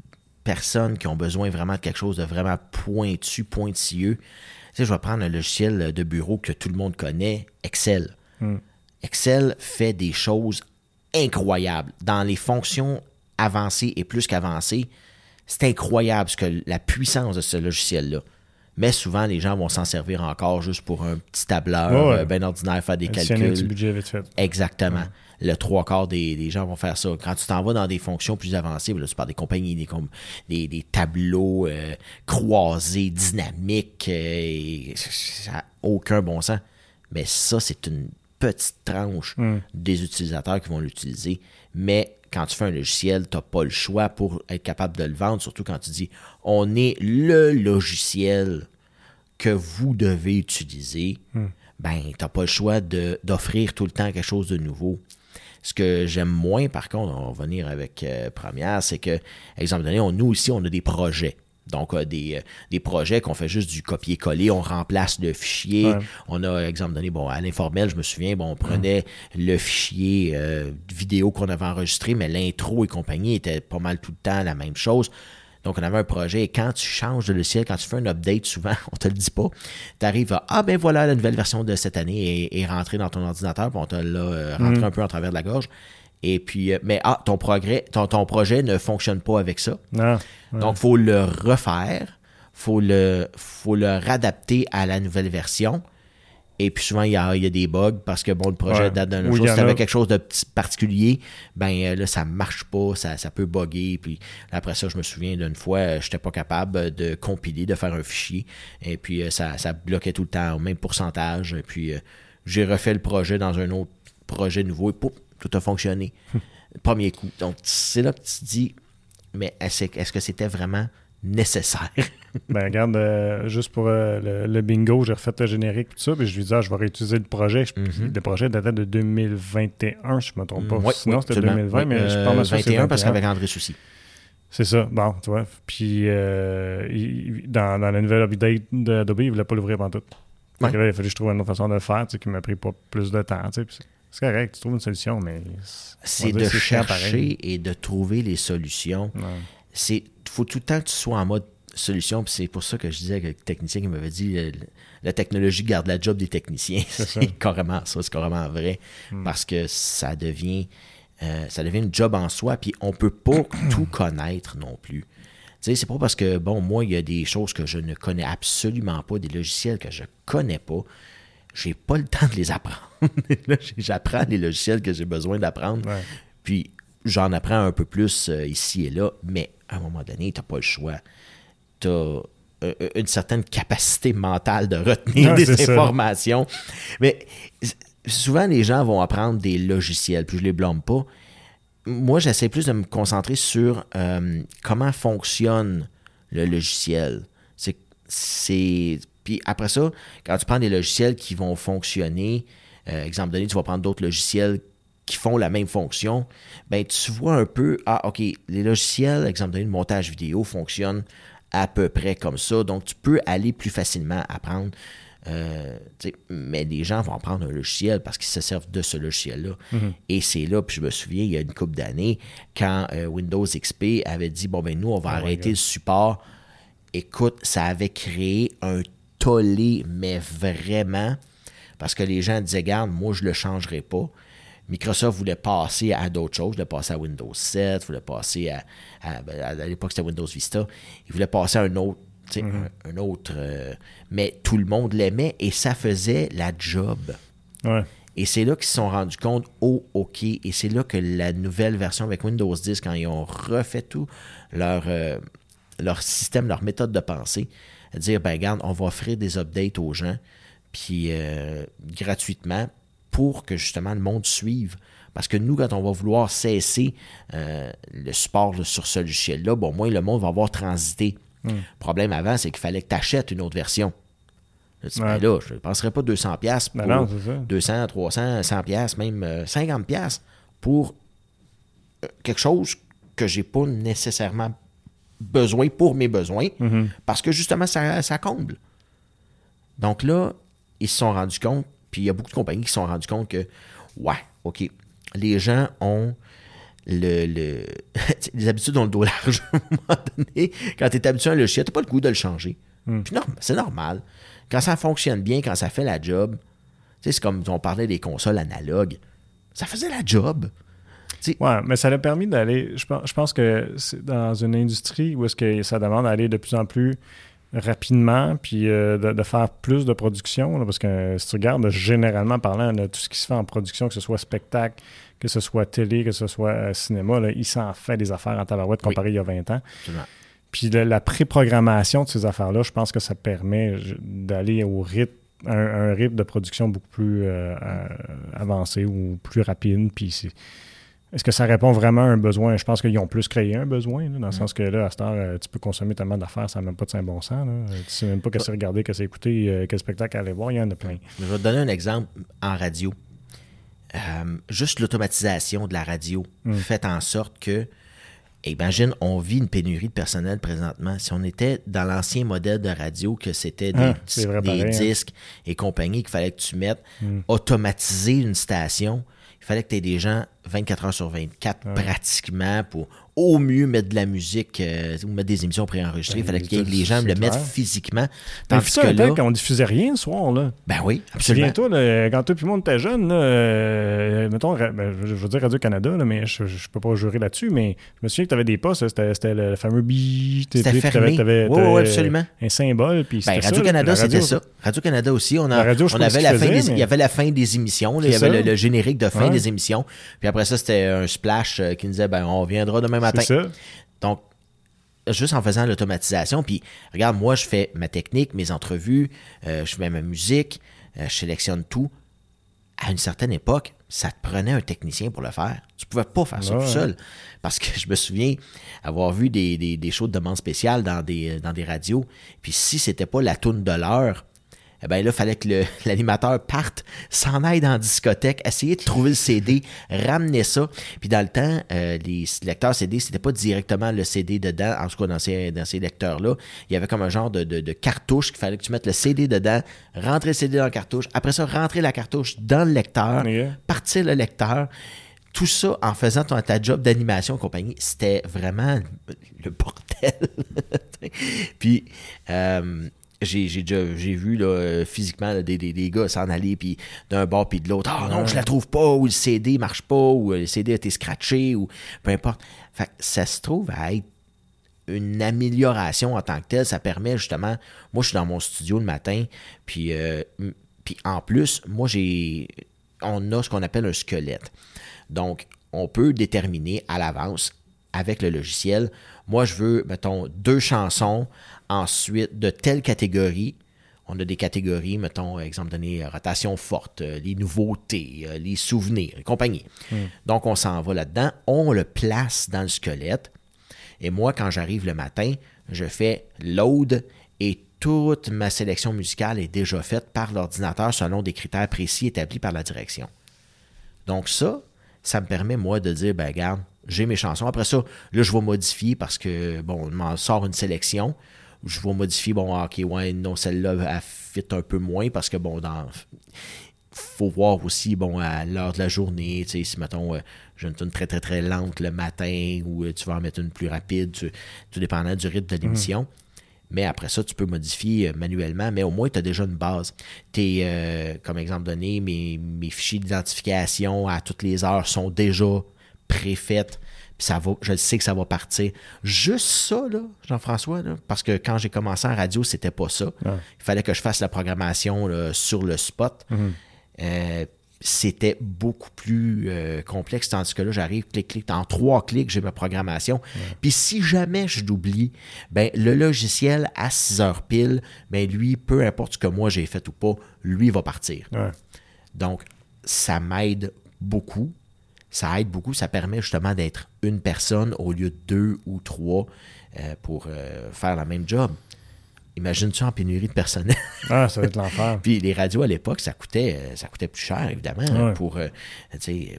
personnes qui ont besoin vraiment de quelque chose de vraiment pointu, pointilleux, tu sais, je vais prendre un logiciel de bureau que tout le monde connaît, Excel. Hmm. Excel fait des choses incroyables. Dans les fonctions avancées et plus qu'avancées, c'est incroyable ce que la puissance de ce logiciel-là. Mais souvent, les gens vont s'en servir encore juste pour un petit tableur Ouais, ouais. euh, bien ordinaire, faire des calculs. budget vite fait. Exactement. Le trois quarts des, des gens vont faire ça. Quand tu t'en vas dans des fonctions plus avancées, là, tu parles des compagnies, des, des, des tableaux euh, croisés, dynamiques, euh, et ça n'a aucun bon sens. Mais ça, c'est une petite tranche des utilisateurs qui vont l'utiliser. Mais quand tu fais un logiciel, tu n'as pas le choix pour être capable de le vendre, surtout quand tu dis on est le logiciel que vous devez utiliser, ben, tu n'as pas le choix d'offrir tout le temps quelque chose de nouveau. Ce que j'aime moins, par contre, on va revenir avec euh, Première, c'est que, exemple donné, on, nous aussi, on a des projets. Donc, euh, des, euh, des projets qu'on fait juste du copier-coller, on remplace le fichier. Ouais. On a, exemple donné, bon, à l'informel, je me souviens, bon, on prenait le fichier euh, vidéo qu'on avait enregistré, mais l'intro et compagnie était pas mal tout le temps la même chose. Donc, on avait un projet et quand tu changes de logiciel, quand tu fais un update, souvent, *laughs* on te le dit pas, tu arrives à Ah, ben voilà, la nouvelle version de cette année est, est rentrée dans ton ordinateur, puis on te l'a rentré un peu en travers de la gorge. Et puis, euh, mais ah, ton progrès, ton, ton projet ne fonctionne pas avec ça. Non. Donc, il faut le refaire, faut le, faut le radapter à la nouvelle version. Et puis souvent, il y a, il y a des bugs parce que bon, le projet Ouais. date d'un autre chose. Si t'avais quelque chose de particulier, ben euh, là, ça marche pas, ça, ça peut bugger. Puis après ça, je me souviens d'une fois, euh, j'étais pas capable de compiler, de faire un fichier. Et puis ça, ça bloquait tout le temps au même pourcentage. Et puis j'ai refait le projet dans un autre projet nouveau et pouf, tout a fonctionné. *laughs* Premier coup. Donc, c'est là que tu te dis, mais est-ce est-ce que c'était vraiment nécessaire? *laughs* Ben, regarde, euh, juste pour euh, le, le bingo, j'ai refait le générique, tout ça, puis je lui dis, ah, je vais réutiliser le projet. Je- Mhm. Le projet datait de 2021, je me trompe pas. Sinon, oui, c'était absolument. 2020, mais Oui, je euh, pense que c'est 21 parce 21. qu'avec André Souci. C'est ça, bon, tu vois. Puis, euh, il- dans, dans la nouvelle update d'Adobe, il voulait pas l'ouvrir pendant tout. Ouais. il a fallu que je trouve une autre façon de le faire, tu sais, qui m'a pris pas plus de temps, tu sais. puis c'est- correct, tu trouves une solution, mais... C'est de chercher et de trouver les solutions. C'est faut tout le temps que tu sois en mode solution. Puis c'est pour ça que je disais que le technicien qui m'avait dit le- la technologie garde la job des techniciens. *laughs* C'est carrément ça, c'est carrément vrai. Hmm. Parce que ça devient euh, ça devient une job en soi. Puis on peut pas *clears throat* tout connaître non plus. Tu sais, c'est pas parce que, bon, moi, il y a des choses que je ne connais absolument pas, des logiciels que je connais pas. J'ai pas le temps de les apprendre. *laughs* J'apprends les logiciels que j'ai besoin d'apprendre. Ouais. Puis j'en apprends un peu plus euh, ici et là, mais à un moment donné, tu n'as pas le choix. Tu as une certaine capacité mentale de retenir des ça. informations. Mais souvent, les gens vont apprendre des logiciels, puis je les blâme pas. Moi, j'essaie plus de me concentrer sur euh, comment fonctionne le logiciel. C'est, puis après ça, quand tu prends des logiciels qui vont fonctionner, euh, exemple donné, tu vas prendre d'autres logiciels qui font la même fonction, ben tu vois un peu, ah ok, les logiciels, exemple donné, le montage vidéo fonctionne à peu près comme ça, donc tu peux aller plus facilement apprendre. Euh, mais les gens vont prendre un logiciel parce qu'ils se servent de ce logiciel-là. Et c'est là, puis je me souviens, il y a une couple d'années, quand euh, Windows XP avait dit, bon, ben nous, on va Oh arrêter le support. Écoute, ça avait créé un tollé, mais vraiment, parce que les gens disaient, garde, moi, je le changerai pas. Microsoft voulait passer à d'autres choses, voulait passer à Windows 7, voulait passer à, à, à l'époque c'était Windows Vista, il voulait passer à un autre, un, un autre, euh, mais tout le monde l'aimait et ça faisait la job. Ouais. Et c'est là qu'ils se sont rendus compte, oh, OK. Et c'est là que la nouvelle version avec Windows 10, quand ils ont refait tout leur, euh, leur système, leur méthode de pensée, dire, ben, regarde, on va offrir des updates aux gens, puis euh, gratuitement, pour que justement le monde suive. Parce que nous, quand on va vouloir cesser euh, le support là, sur ce logiciel-là, bon, au moins le monde va avoir transité. Le problème avant, c'est qu'il fallait que tu achètes une autre version. Là, tu dis, ben Ouais. là, je ne penserais pas 200$ piastres pour Ben non, c'est ça. 200, 300, 100 pièces, même euh, 50 pièces pour euh, quelque chose que j'ai pas nécessairement besoin pour mes besoins Mhm. parce que justement ça, ça comble. Donc là, ils se sont rendus compte, puis il y a beaucoup de compagnies qui se sont rendus compte que ouais, OK, les gens ont le, le *laughs* les habitudes dans le dos large à un moment donné. Quand tu es habitué à un logiciel, tu pas le goût de le changer. Puis norm- c'est normal. Quand ça fonctionne bien, quand ça fait la job, c'est comme on parlait des consoles analogues. Ça faisait la job. Ouais, mais ça l'a permis d'aller. Je pense, je pense que c'est dans une industrie où est-ce que ça demande d'aller de plus en plus rapidement, puis euh, de, de faire plus de production. là, parce que si tu regardes, généralement parlant, là, tout ce qui se fait en production, que ce soit spectacle, que ce soit télé, que ce soit euh, cinéma, là, il s'en fait des affaires en tabarouette comparé il y a 20 ans. Absolument. Puis la, la pré-programmation de ces affaires-là, je pense que ça permet d'aller au rythme, un, un rythme de production beaucoup plus euh, avancé ou plus rapide. Puis c'est- est-ce que ça répond vraiment à un besoin? Je pense qu'ils ont plus créé un besoin, là, dans le sens que là, à cette heure, euh, tu peux consommer tellement d'affaires, ça n'a même pas de saint bon sens. Là. Euh, Tu sais même pas que regarder, qu'est-ce que écouter, euh, quel spectacle aller voir, il y en a plein. Je vais te donner un exemple en radio. Euh, juste l'automatisation de la radio fait en sorte que, Imagine, on vit une pénurie de personnel présentement. Si on était dans l'ancien modèle de radio, que c'était des, Ah, c'est des pareil, hein. disques et compagnie, qu'il fallait que tu mettes, automatiser une station, fallait que tu aies des gens 24 heures sur 24 pratiquement pour au mieux mettre de la musique euh, ou mettre des émissions préenregistrées. Il Ben, fallait que les gens le mettent physiquement. Tandis que là, quand on diffusait rien le soir, là. ben oui, absolument. Là, quand toi et moi on était jeunes, là, euh, mettons, ben, je je veux dire Radio-Canada, mais je, je peux pas jurer là-dessus, mais je me souviens que tu avais des postes, c'était le, fameux bi. C'était fermé. Oui, oui, t'avais absolument. Un symbole, puis Ben, Radio-Canada, c'était ça. Radio-Canada aussi, on, a, La radio, je on avait la fin des, mais- il y avait la fin des émissions, il y avait le, le générique de fin Ouais. des émissions. Puis après ça, c'était un splash euh, qui nous disait ben on viendra demain matin. C'est ça. Donc, juste en faisant l'automatisation, puis regarde, moi, je fais ma technique, mes entrevues, euh, je fais ma musique, euh, je sélectionne tout. À une certaine époque, ça te prenait un technicien pour le faire. Tu pouvais pas faire ça Ouais, tout seul. Parce que *laughs* je me souviens avoir vu des, des, des shows de demande spéciale dans des, dans des radios. Puis si c'était pas la tourne de l'heure, eh ben là, il fallait que *laughs* l'animateur parte, s'en aille dans la discothèque, essayer de trouver le CD, ramener ça. Puis dans le temps, euh, les lecteurs CD, c'était pas directement le CD dedans, en tout cas dans ces, dans ces lecteurs-là. Il y avait comme un genre de, de, de cartouche qu'il fallait que tu mettes le CD dedans, rentrer le CD dans la cartouche, après ça, rentrer la cartouche dans le lecteur, partir le lecteur. Tout ça en faisant ton, ta job d'animation et compagnie, c'était vraiment le bordel. *laughs* puis, euh, j'ai déjà j'ai vu là, euh, physiquement là, des, des, des gars s'en aller puis d'un bord puis de l'autre. Ah non je la trouve pas ou le CD marche pas ou euh, le CD a été scratché ou peu importe. Fait que ça se trouve à être une amélioration en tant que telle. Ça permet justement moi je suis dans mon studio le matin puis euh, puis en plus moi j'ai on a ce qu'on appelle un squelette. Donc on peut déterminer à l'avance avec le logiciel. Moi, je veux, mettons, deux chansons, ensuite de telle catégorie. On a des catégories, mettons, exemple donné, euh, rotation forte, euh, les nouveautés, euh, les souvenirs, et compagnie. Donc, on s'en va là-dedans. On le place dans le squelette. Et moi, quand j'arrive le matin, je fais load et toute ma sélection musicale est déjà faite par l'ordinateur selon des critères précis établis par la direction. Donc ça, ça me permet, moi, de dire, ben regarde, j'ai mes chansons. Après ça, là, je vais modifier parce que, bon, on m'en sort une sélection. Je vais modifier, bon, ok, ouais, non, celle-là, elle fit un peu moins parce que, bon, dans faut voir aussi, bon, à l'heure de la journée, tu sais, si, mettons, euh, j'ai une très, très, très lente le matin ou euh, tu vas en mettre une plus rapide, tu- tout dépendant du rythme de l'émission. Mais après ça, tu peux modifier euh, manuellement, mais au moins, tu as déjà une base. T'es, comme exemple donné, mes, mes fichiers d'identification à toutes les heures sont déjà préfaites. Puis ça va, je sais que ça va partir. Juste ça, là, Jean-François, parce que quand j'ai commencé en radio, c'était pas ça. Il fallait que je fasse la programmation là, sur le spot. Euh, c'était beaucoup plus euh, complexe, tandis que là, j'arrive, clic, clic, en trois clics, j'ai ma programmation. Puis si jamais je l'oublie, ben, le logiciel à 6 heures pile, ben, lui, peu importe ce que moi j'ai fait ou pas, lui va partir. Donc, ça m'aide beaucoup. Ça aide beaucoup. Ça permet justement d'être une personne au lieu de deux ou trois euh, pour euh, faire la même job. Imagine-tu en pénurie de personnel? Ah, ça va être l'enfer. *laughs* Puis les radios à l'époque, ça coûtait, euh, ça coûtait plus cher, évidemment, Ouais. pour, euh,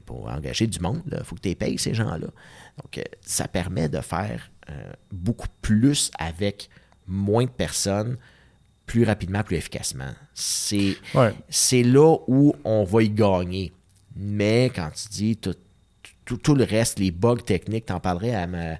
pour engager du monde. Il faut que tu payes ces gens-là. Donc, ça permet de faire beaucoup plus avec moins de personnes, plus rapidement, plus efficacement. C'est Ouais. c'est là où on va y gagner. Mais quand tu dis tout, tout, tout le reste, les bugs techniques, t'en parlerais à ma,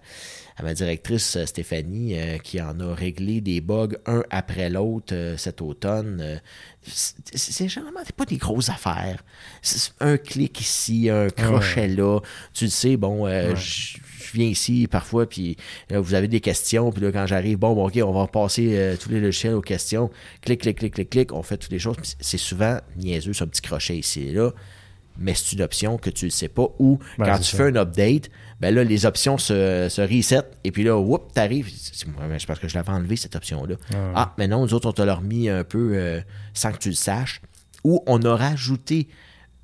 à ma directrice euh, Stéphanie, euh, qui en a réglé des bugs un après l'autre euh, cet automne. Euh, c'est généralement pas des grosses affaires. C'est un clic ici, un crochet là. Tu le sais, bon, je viens ici parfois, puis là, vous avez des questions, puis là, quand j'arrive, bon, bon, OK, on va passer tous les logiciels aux questions. Clic, clic, clic, clic, clic, on fait toutes les choses. C'est souvent niaiseux, ce petit crochet ici et là, mais c'est une option que tu ne sais pas. Ou Ben, quand tu ça. fais un update, ben là, les options se, se reset, et puis là, whoop, t'arrives. C'est parce que je l'avais enlevé, cette option-là. Ah, mais non, nous autres, on te l'a remis un peu euh, sans que tu le saches. Ou on a rajouté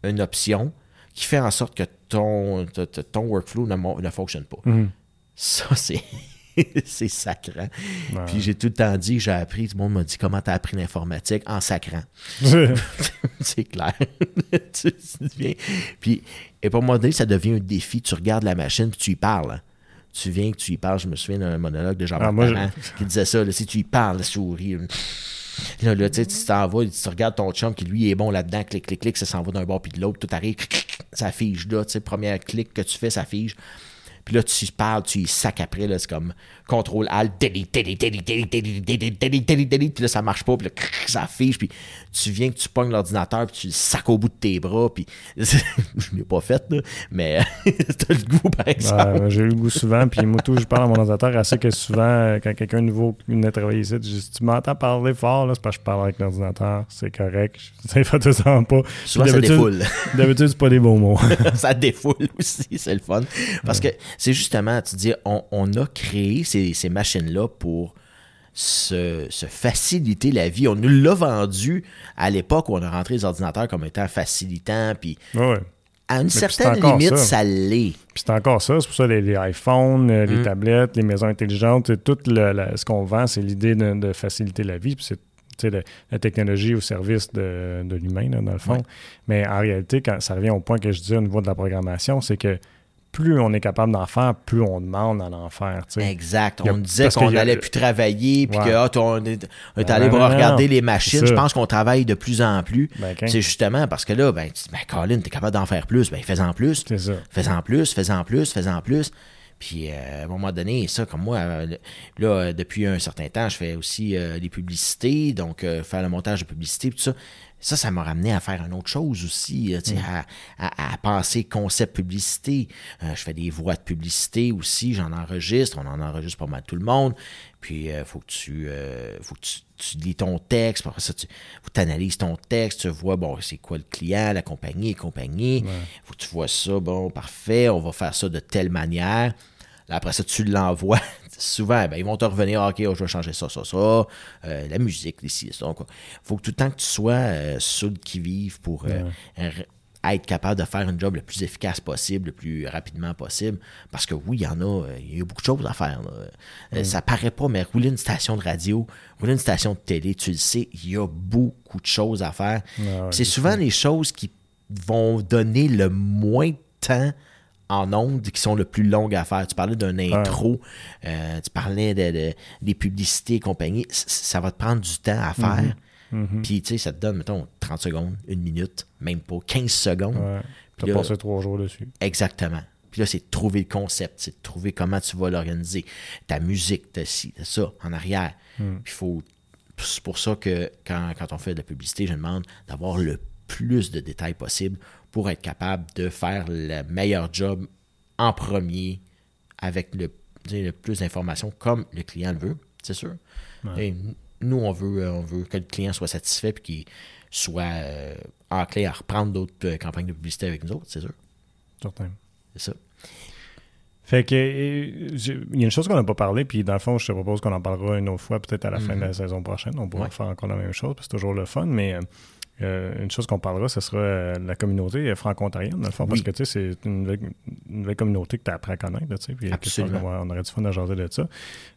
une option qui fait en sorte que ton, ton workflow ne, fonctionne pas. Ça, c'est. *laughs* c'est sacrant. Puis j'ai tout le temps dit, j'ai appris, tout le monde m'a dit comment t'as appris l'informatique en sacrant. *laughs* *laughs* c'est clair. tu, Puis, et pour moi ça devient un défi. Tu regardes la machine puis tu y parles. tu viens que tu y parles. Je me souviens d'un monologue de Jean-Marc Ah, je- qui disait ça. là, si tu y parles, souris. Là, là, tu t'en vas, tu regardes ton chum qui lui est bon là-dedans, clic, clic, clic, ça s'en va d'un bord puis de l'autre, tout arrive, clic, clic, ça fige là, tu sais, première clic que tu fais, ça fige. Puis là, tu parles, tu y sacs après, là, c'est comme contrôle alt, delete, delete, delete, delete, delete, delete, delete, delete, delete, puis là, ça marche pas, puis là, ça fige, puis tu viens que tu pognes l'ordinateur, puis tu le sacs au bout de tes bras, puis je l'ai pas fait, là, mais t'as le goût, par exemple. Ouais, j'ai eu le goût souvent, puis moi, tout, je parle à mon ordinateur assez que souvent, euh, quand quelqu'un de nouveau venait travailler ici, je dis Si tu m'entends parler fort, là, c'est parce que je parle avec l'ordinateur, c'est correct. Je sais pas, sens pas. Souvent, ça défoule. D'habitude, c'est pas des bons mots. ça défoule aussi, c'est le fun. Parce que c'est justement, tu dis, on, on a créé ces, ces machines-là pour se, se faciliter la vie. On nous l'a vendu à l'époque où on a rentré les ordinateurs comme étant facilitant, puis Ouais, à une certaine limite, ça. ça, l'est. Puis c'est encore ça, c'est pour ça les, les iPhones, euh, Mm. les tablettes, les maisons intelligentes, tout le- la- ce qu'on vend, c'est l'idée de, de faciliter la vie. Puis c'est la technologie au service de, de l'humain, dans le fond. Ouais. Mais en réalité, quand ça revient au point que je disais au niveau de la programmation, c'est que plus on est capable d'en faire, plus on demande d'en en faire. Exact. A- On disait qu'on a- n'allait plus travailler, puis Ouais. que ah, on est, on est allé non, voir non, regarder non. les machines. Je pense qu'on travaille de plus en plus. Ben, C'est justement parce que là, ben, tu dis, ben, Colin, t'es capable d'en faire plus. Ben, fais-en plus. Fais-en plus, fais-en plus, fais-en plus. Puis, euh, à un moment donné, ça, comme moi, euh, là, depuis un certain temps, je fais aussi euh, des publicités, donc faire le montage de publicité, tout ça. Ça, ça m'a ramené à faire une autre chose aussi, euh, sais, à, à- à penser concept publicité. Euh, je fais des voix de publicité aussi, j'en enregistre, on en enregistre pas mal tout le monde. Puis, il faut que tu euh, faut que tu, tu lis ton texte, après ça, tu analyses ton texte, tu vois, bon, c'est quoi le client, la compagnie, la compagnie. faut que tu vois ça, bon, parfait, on va faire ça de telle manière. Là, après ça, tu l'envoies. Souvent, ben, ils vont te revenir, OK, oh, je vais changer ça, ça, ça. Euh, la musique, ici, ça. quoi. faut que tout le temps que tu sois euh, sur le qui-vive pour euh, être capable de faire un job le plus efficace possible, le plus rapidement possible. Parce que oui, il y en a, euh, il y a beaucoup de choses à faire. là. Euh, Ça paraît pas, mais rouler une station de radio, rouler une station de télé, tu le sais, il y a beaucoup de choses à faire. Ouais, ouais, c'est souvent les choses qui vont donner le moins de temps en ondes qui sont le plus longues à faire. Tu parlais d'un intro, euh, tu parlais de, de- des publicités et compagnie. C- Ça va te prendre du temps à faire. Mhm. Puis, tu sais, ça te donne, mettons, 30 secondes, une minute, même pas, 15 secondes. Ouais. T'as là- passé trois jours dessus. Exactement. Puis là, c'est de trouver le concept, c'est de trouver comment tu vas l'organiser. Ta musique, t'as ci, t'as ça, en arrière. Puis faut. C'est pour ça que quand, quand on fait de la publicité, je demande d'avoir le plus de détails possible pour être capable de faire le meilleur job en premier avec le, plus d'informations comme le client le veut, c'est sûr. Et nous, on veut, euh, on veut que le client soit satisfait et qu'il soit euh, enclin à reprendre d'autres euh, campagnes de publicité avec nous autres, c'est sûr. Certain. C'est ça. Fait que euh, il y a une chose qu'on n'a pas parlé, puis dans le fond, je te propose qu'on en parlera une autre fois, peut-être à la fin de la saison prochaine. On pourra Ouais. faire encore la même chose, parce que c'est toujours le fun, mais euh, une chose qu'on parlera, ce sera euh, la communauté euh, franco-ontarienne, dans le fond, parce que tu sais, c'est une nouvelle, une communauté que tu apprends à connaître, là, puis Absolument. on, on aurait du fun à jaser de ça.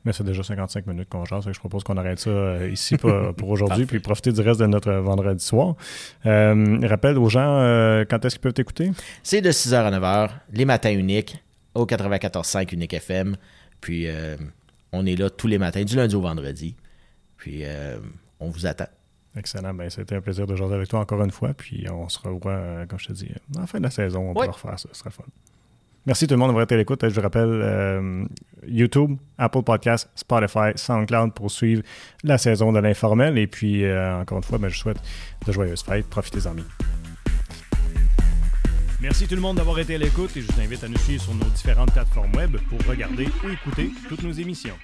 Mais c'est déjà 55 minutes qu'on jase, je propose qu'on arrête ça euh, ici pour, pour aujourd'hui, puis profiter du reste de notre vendredi soir. Rappelle aux gens quand est-ce qu'ils peuvent t'écouter? C'est de 6h à 9h, les matins uniques, au 94.5 Unique FM. Puis, on est là tous les matins, du lundi au vendredi. Puis, on vous attend. Excellent. Ben, c'était un plaisir de jaser avec toi encore une fois. Puis on se revoit, euh, comme je te dis, à la fin de la saison. On Oui. pourra refaire ça. Ce sera fun. Merci tout le monde d'avoir été à l'écoute. Je vous rappelle, euh, YouTube, Apple Podcasts, Spotify, SoundCloud pour suivre la saison de l'informel. Et puis, euh, encore une fois, ben, je vous souhaite de joyeuses fêtes. Profitez-en bien. Merci tout le monde d'avoir été à l'écoute et je vous invite à nous suivre sur nos différentes plateformes web pour regarder ou écouter toutes nos émissions.